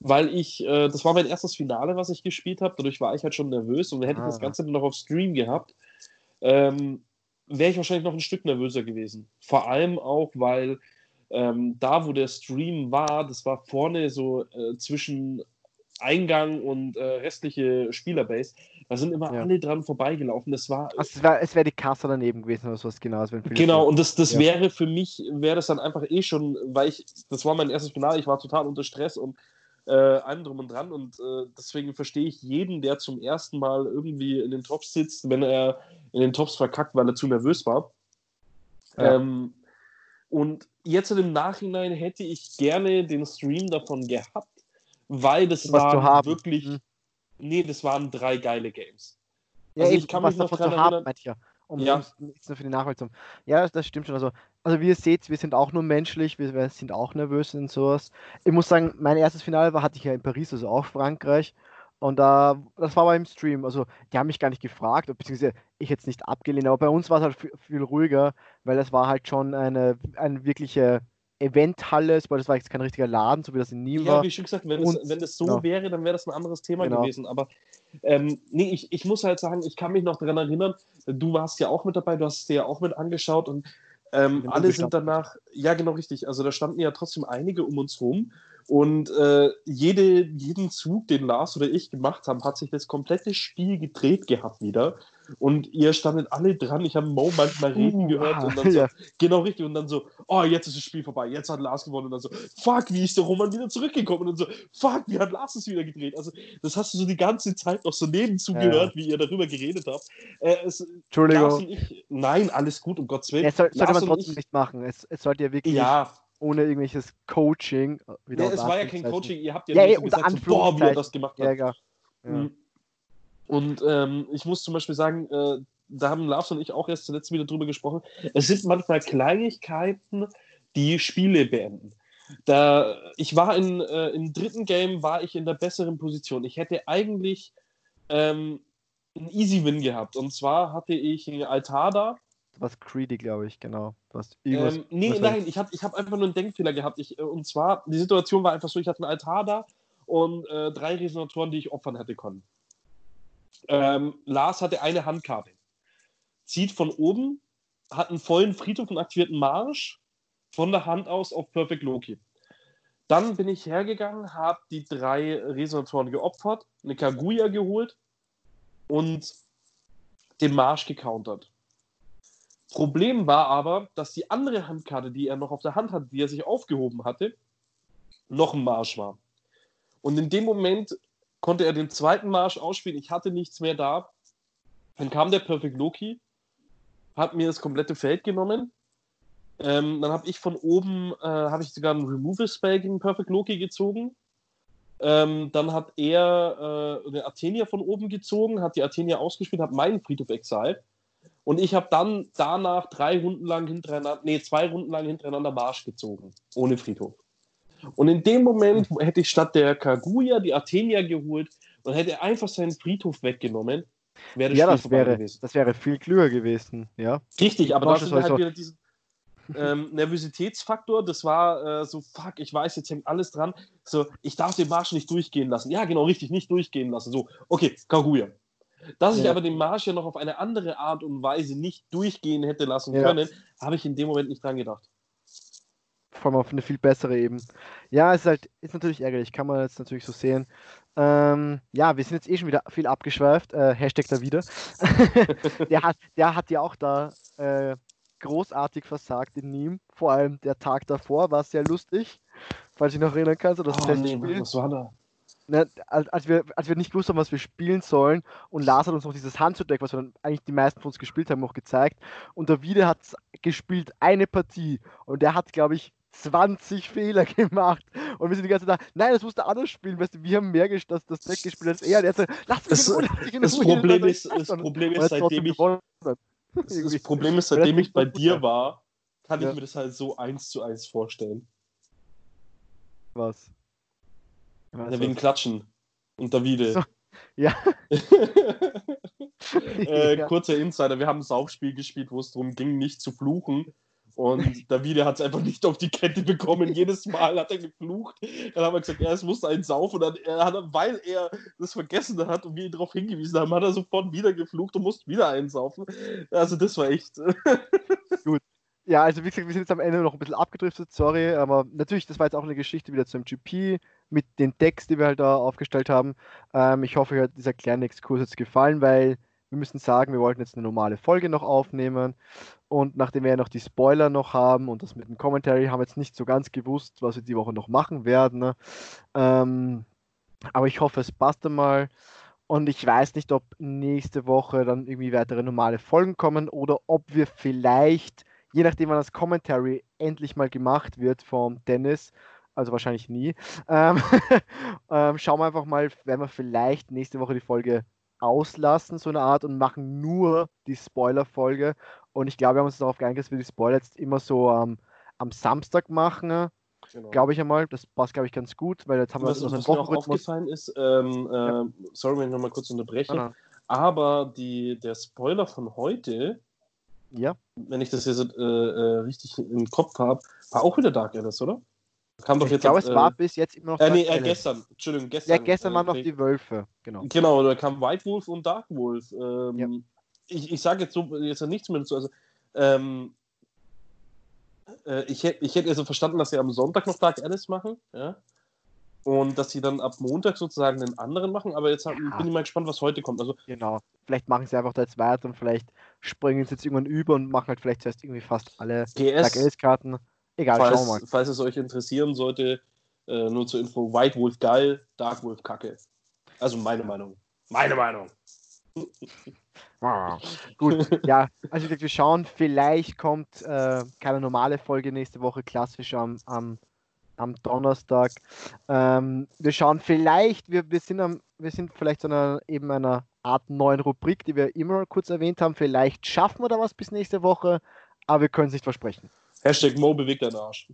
weil ich, äh, das war mein erstes Finale, was ich gespielt habe, dadurch war ich halt schon nervös und hätte ich das ah. Ganze noch auf Stream gehabt, ähm, wäre ich wahrscheinlich noch ein Stück nervöser gewesen. Vor allem auch, weil ähm, da, wo der Stream war, das war vorne so äh, zwischen Eingang und äh, restliche Spielerbase, da sind immer ja. alle dran vorbeigelaufen. Das war.
Also es wäre wär die Kasse daneben gewesen oder sowas, genau.
Genau, und das, das ja. wäre für mich, wäre das dann einfach eh schon, weil ich, das war mein erstes Finale, ich war total unter Stress und äh, allem drum und dran. Und äh, deswegen verstehe ich jeden, der zum ersten Mal irgendwie in den Tops sitzt, wenn er in den Tops verkackt, weil er zu nervös war. Ja. Ähm, und jetzt im Nachhinein hätte ich gerne den Stream davon gehabt, weil das was waren wirklich. Mhm. Nee, das waren drei geile Games.
Ja, also eben, ich kann mich noch daran erinnern. Haben, ja um ja. nur für die Nachweisung. Ja, das stimmt schon. Also, also wie ihr seht, wir sind auch nur menschlich, wir, wir, sind auch nervös und sowas. Ich muss sagen, mein erstes Finale war, hatte ich ja in Paris, also auch Frankreich. Und da, das war aber im Stream. Also, die haben mich gar nicht gefragt, beziehungsweise ich jetzt nicht abgelehnt, aber bei uns war es halt viel, viel ruhiger, weil es war halt schon eine, eine wirkliche Eventhalle, weil das war jetzt kein richtiger Laden, so wie das in ja, war. Ja,
wie schon gesagt, wenn, und, das, wenn das so genau. wäre, dann wäre das ein anderes Thema genau. gewesen. Aber ähm, nee, ich, ich muss halt sagen, ich kann mich noch daran erinnern, du warst ja auch mit dabei, du hast es dir ja auch mit angeschaut und ähm, alle sind danach, ja genau richtig, also da standen ja trotzdem einige um uns rum und äh, jede, jeden Zug, den Lars oder ich gemacht haben, hat sich das komplette Spiel gedreht gehabt wieder. Und ihr standet alle dran. Ich habe Mo manchmal reden uh, gehört und dann so, ja. genau richtig. Und dann so, oh, jetzt ist das Spiel vorbei, jetzt hat Lars gewonnen. Und dann so, fuck, wie ist der Roman wieder zurückgekommen? Und dann so, fuck, wie hat Lars es wieder gedreht? Also, das hast du so die ganze Zeit noch so nebenzu ja. gehört, wie ihr darüber geredet habt. Äh, es,
Entschuldigung.
Ich, nein, alles gut, um Gottes Willen.
Ja, soll, sollte man trotzdem ich, nicht machen. Es, es sollte ja wirklich. Ja, ohne irgendwelches Coaching.
Äh, nee, es war ja kein Coaching, ihr habt ja, ja, ja gesagt, so, boah, wie er das gemacht hat. Ja, ja. Mhm. Und ähm, ich muss zum Beispiel sagen, äh, da haben Lars und ich auch erst zuletzt wieder drüber gesprochen, es sind manchmal Kleinigkeiten, die Spiele beenden. Da, ich war in, äh, im dritten Game war ich in der besseren Position. Ich hätte eigentlich ähm, einen Easy Win gehabt. Und zwar hatte ich einen Altar da
was Greedy, glaube ich, genau. Was
ähm, nee, was nein, ich habe ich hab einfach nur einen Denkfehler gehabt. Ich, äh, und zwar, die Situation war einfach so, ich hatte einen Altar da und äh, drei Resonatoren, die ich opfern hätte können. Ähm, Lars hatte eine Handkarte. Zieht von oben, hat einen vollen Friedhof und aktivierten Marsch von der Hand aus auf Perfect Loki. Dann bin ich hergegangen, habe die drei Resonatoren geopfert, eine Kaguya geholt und den Marsch gecountert. Problem war aber, dass die andere Handkarte, die er noch auf der Hand hatte, die er sich aufgehoben hatte, noch ein Marsch war. Und in dem Moment konnte er den zweiten Marsch ausspielen. Ich hatte nichts mehr da. Dann kam der Perfect Loki hat mir das komplette Feld genommen. Ähm, dann habe ich von oben, äh, habe ich sogar einen Removal Spell gegen Perfect Loki gezogen. Ähm, dann hat er äh, eine Athenia von oben gezogen, hat die Athenia ausgespielt, hat meinen Friedhof exiled. Und ich habe dann danach drei Runden lang hintereinander, nee, zwei Runden lang hintereinander Marsch gezogen, ohne Friedhof. Und in dem Moment hätte ich statt der Kaguya die Athenia geholt und hätte einfach seinen Friedhof weggenommen.
Wäre das ja, das wäre, gewesen. das wäre viel klüger gewesen, ja.
Richtig, aber das ist halt wieder diesen ähm, Nervositätsfaktor. Das war äh, so, fuck, ich weiß, jetzt hängt alles dran. So, ich darf den Marsch nicht durchgehen lassen. Ja, genau, richtig, nicht durchgehen lassen. So, okay, Kaguya. Dass ja. ich aber den Marsch ja noch auf eine andere Art und Weise nicht durchgehen hätte lassen ja. können, habe ich in dem Moment nicht dran gedacht.
Vor allem auf eine viel bessere eben. Ja, es ist halt, ist natürlich ärgerlich, kann man jetzt natürlich so sehen. Ähm, ja, wir sind jetzt eh schon wieder viel abgeschweift. Äh, Hashtag da wieder. [laughs] der, hat, der hat ja auch da äh, großartig versagt in Nîmes. Vor allem der Tag davor war sehr lustig, falls ich noch erinnern kannst. Das oh, nee, was war da? ne, als, wir, als wir nicht gewusst haben, was wir spielen sollen, und Lars hat uns noch dieses Handzudeck, was wir dann eigentlich die meisten von uns gespielt haben, noch gezeigt. Und der Wiede hat gespielt eine Partie und der hat, glaube ich, 20 Fehler gemacht. Und wir sind die ganze Zeit da, nein, das musste anders spielen, weißt du, wir haben mehr das, das Deck gespielt als er. Der hat lass
mich in Ruhe, lass mich in Das Problem ist, das Problem ist, seitdem ich, das Problem ist, seitdem ich bei dir war, kann ja. ich mir das halt so eins zu eins vorstellen.
Was?
Ja, wegen Klatschen und Davide. So.
Ja. [laughs] [laughs]
äh, kurzer Insider, wir haben ein Saufspiel gespielt, wo es darum ging, nicht zu fluchen. Und Davide hat es einfach nicht auf die Kette bekommen. Jedes Mal hat er geflucht. Dann haben wir gesagt, er muss einen saufen. Und dann, er hat, weil er das vergessen hat und wir ihn darauf hingewiesen haben, hat er sofort wieder geflucht und musste wieder einen saufen. Also das war echt. [laughs]
Gut. Ja, also wie gesagt, wir sind jetzt am Ende noch ein bisschen abgedriftet, sorry, aber natürlich, das war jetzt auch eine Geschichte wieder zum GP mit den Decks, die wir halt da aufgestellt haben. Ähm, ich hoffe, euch hat dieser kleine Exkurs jetzt gefallen, weil wir müssen sagen, wir wollten jetzt eine normale Folge noch aufnehmen und nachdem wir ja noch die Spoiler noch haben und das mit dem Commentary, haben wir jetzt nicht so ganz gewusst, was wir die Woche noch machen werden. Ne? Ähm, aber ich hoffe, es passt einmal. Und ich weiß nicht, ob nächste Woche dann irgendwie weitere normale Folgen kommen oder ob wir vielleicht je nachdem, wann das Commentary endlich mal gemacht wird vom Dennis, also wahrscheinlich nie, ähm, [laughs] ähm, schauen wir einfach mal, werden wir vielleicht nächste Woche die Folge auslassen, so eine Art, und machen nur die Spoiler-Folge. Und ich glaube, wir haben uns darauf geeinigt, dass wir die Spoiler jetzt immer so ähm, am Samstag machen. Genau. Glaube ich einmal. Das passt, glaube ich, ganz gut, weil jetzt haben
was,
wir
was mir auch aufgefallen ist, ähm, ja. äh, sorry, wenn ich nochmal kurz unterbreche, ah, aber die, der Spoiler von heute,
ja.
Wenn ich das jetzt äh, äh, richtig im Kopf habe, war auch wieder Dark Alice, oder?
Kam doch ich glaube, es äh, war bis jetzt immer noch.
Äh, nee, äh, gestern. Entschuldigung, gestern.
Ja, gestern waren noch die Wölfe,
genau. Genau, da kam White Wolf und Dark Wolf. Ähm, ja. Ich, ich sage jetzt so jetzt nichts mehr dazu. Also, ähm, äh, ich, hätte, ich hätte also verstanden, dass sie am Sonntag noch Dark Alice machen. Ja? und dass sie dann ab Montag sozusagen den anderen machen. Aber jetzt ja. bin ich mal gespannt, was heute kommt. Also,
genau. Vielleicht machen sie einfach da jetzt weiter und vielleicht springen sie jetzt irgendwann über und machen halt vielleicht zuerst irgendwie fast alle
GS-Karten. Egal, falls, schauen wir mal. Falls es euch interessieren sollte, äh, nur zur Info: White Wolf geil, Dark Wolf kacke. Also meine Meinung. Meine Meinung.
Ah, gut, ja, also wir schauen, vielleicht kommt äh, keine normale Folge nächste Woche klassisch am, am am Donnerstag. Ähm, wir schauen vielleicht, wir, wir, sind am, wir sind vielleicht so einer, eben einer Art neuen Rubrik, die wir immer kurz erwähnt haben. Vielleicht schaffen wir da was bis nächste Woche, aber wir können es nicht versprechen.
Hashtag Mo bewegt deinen Arsch.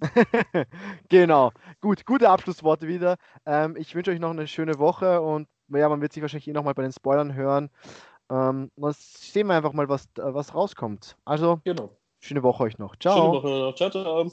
[laughs]
genau. Gut, gute Abschlussworte wieder. Ähm, ich wünsche euch noch eine schöne Woche und ja, man wird sich wahrscheinlich eh nochmal bei den Spoilern hören. Ähm, dann sehen wir einfach mal, was, was rauskommt. Also,
genau.
schöne Woche euch noch. Ciao. Schöne Woche noch. Ciao, ciao.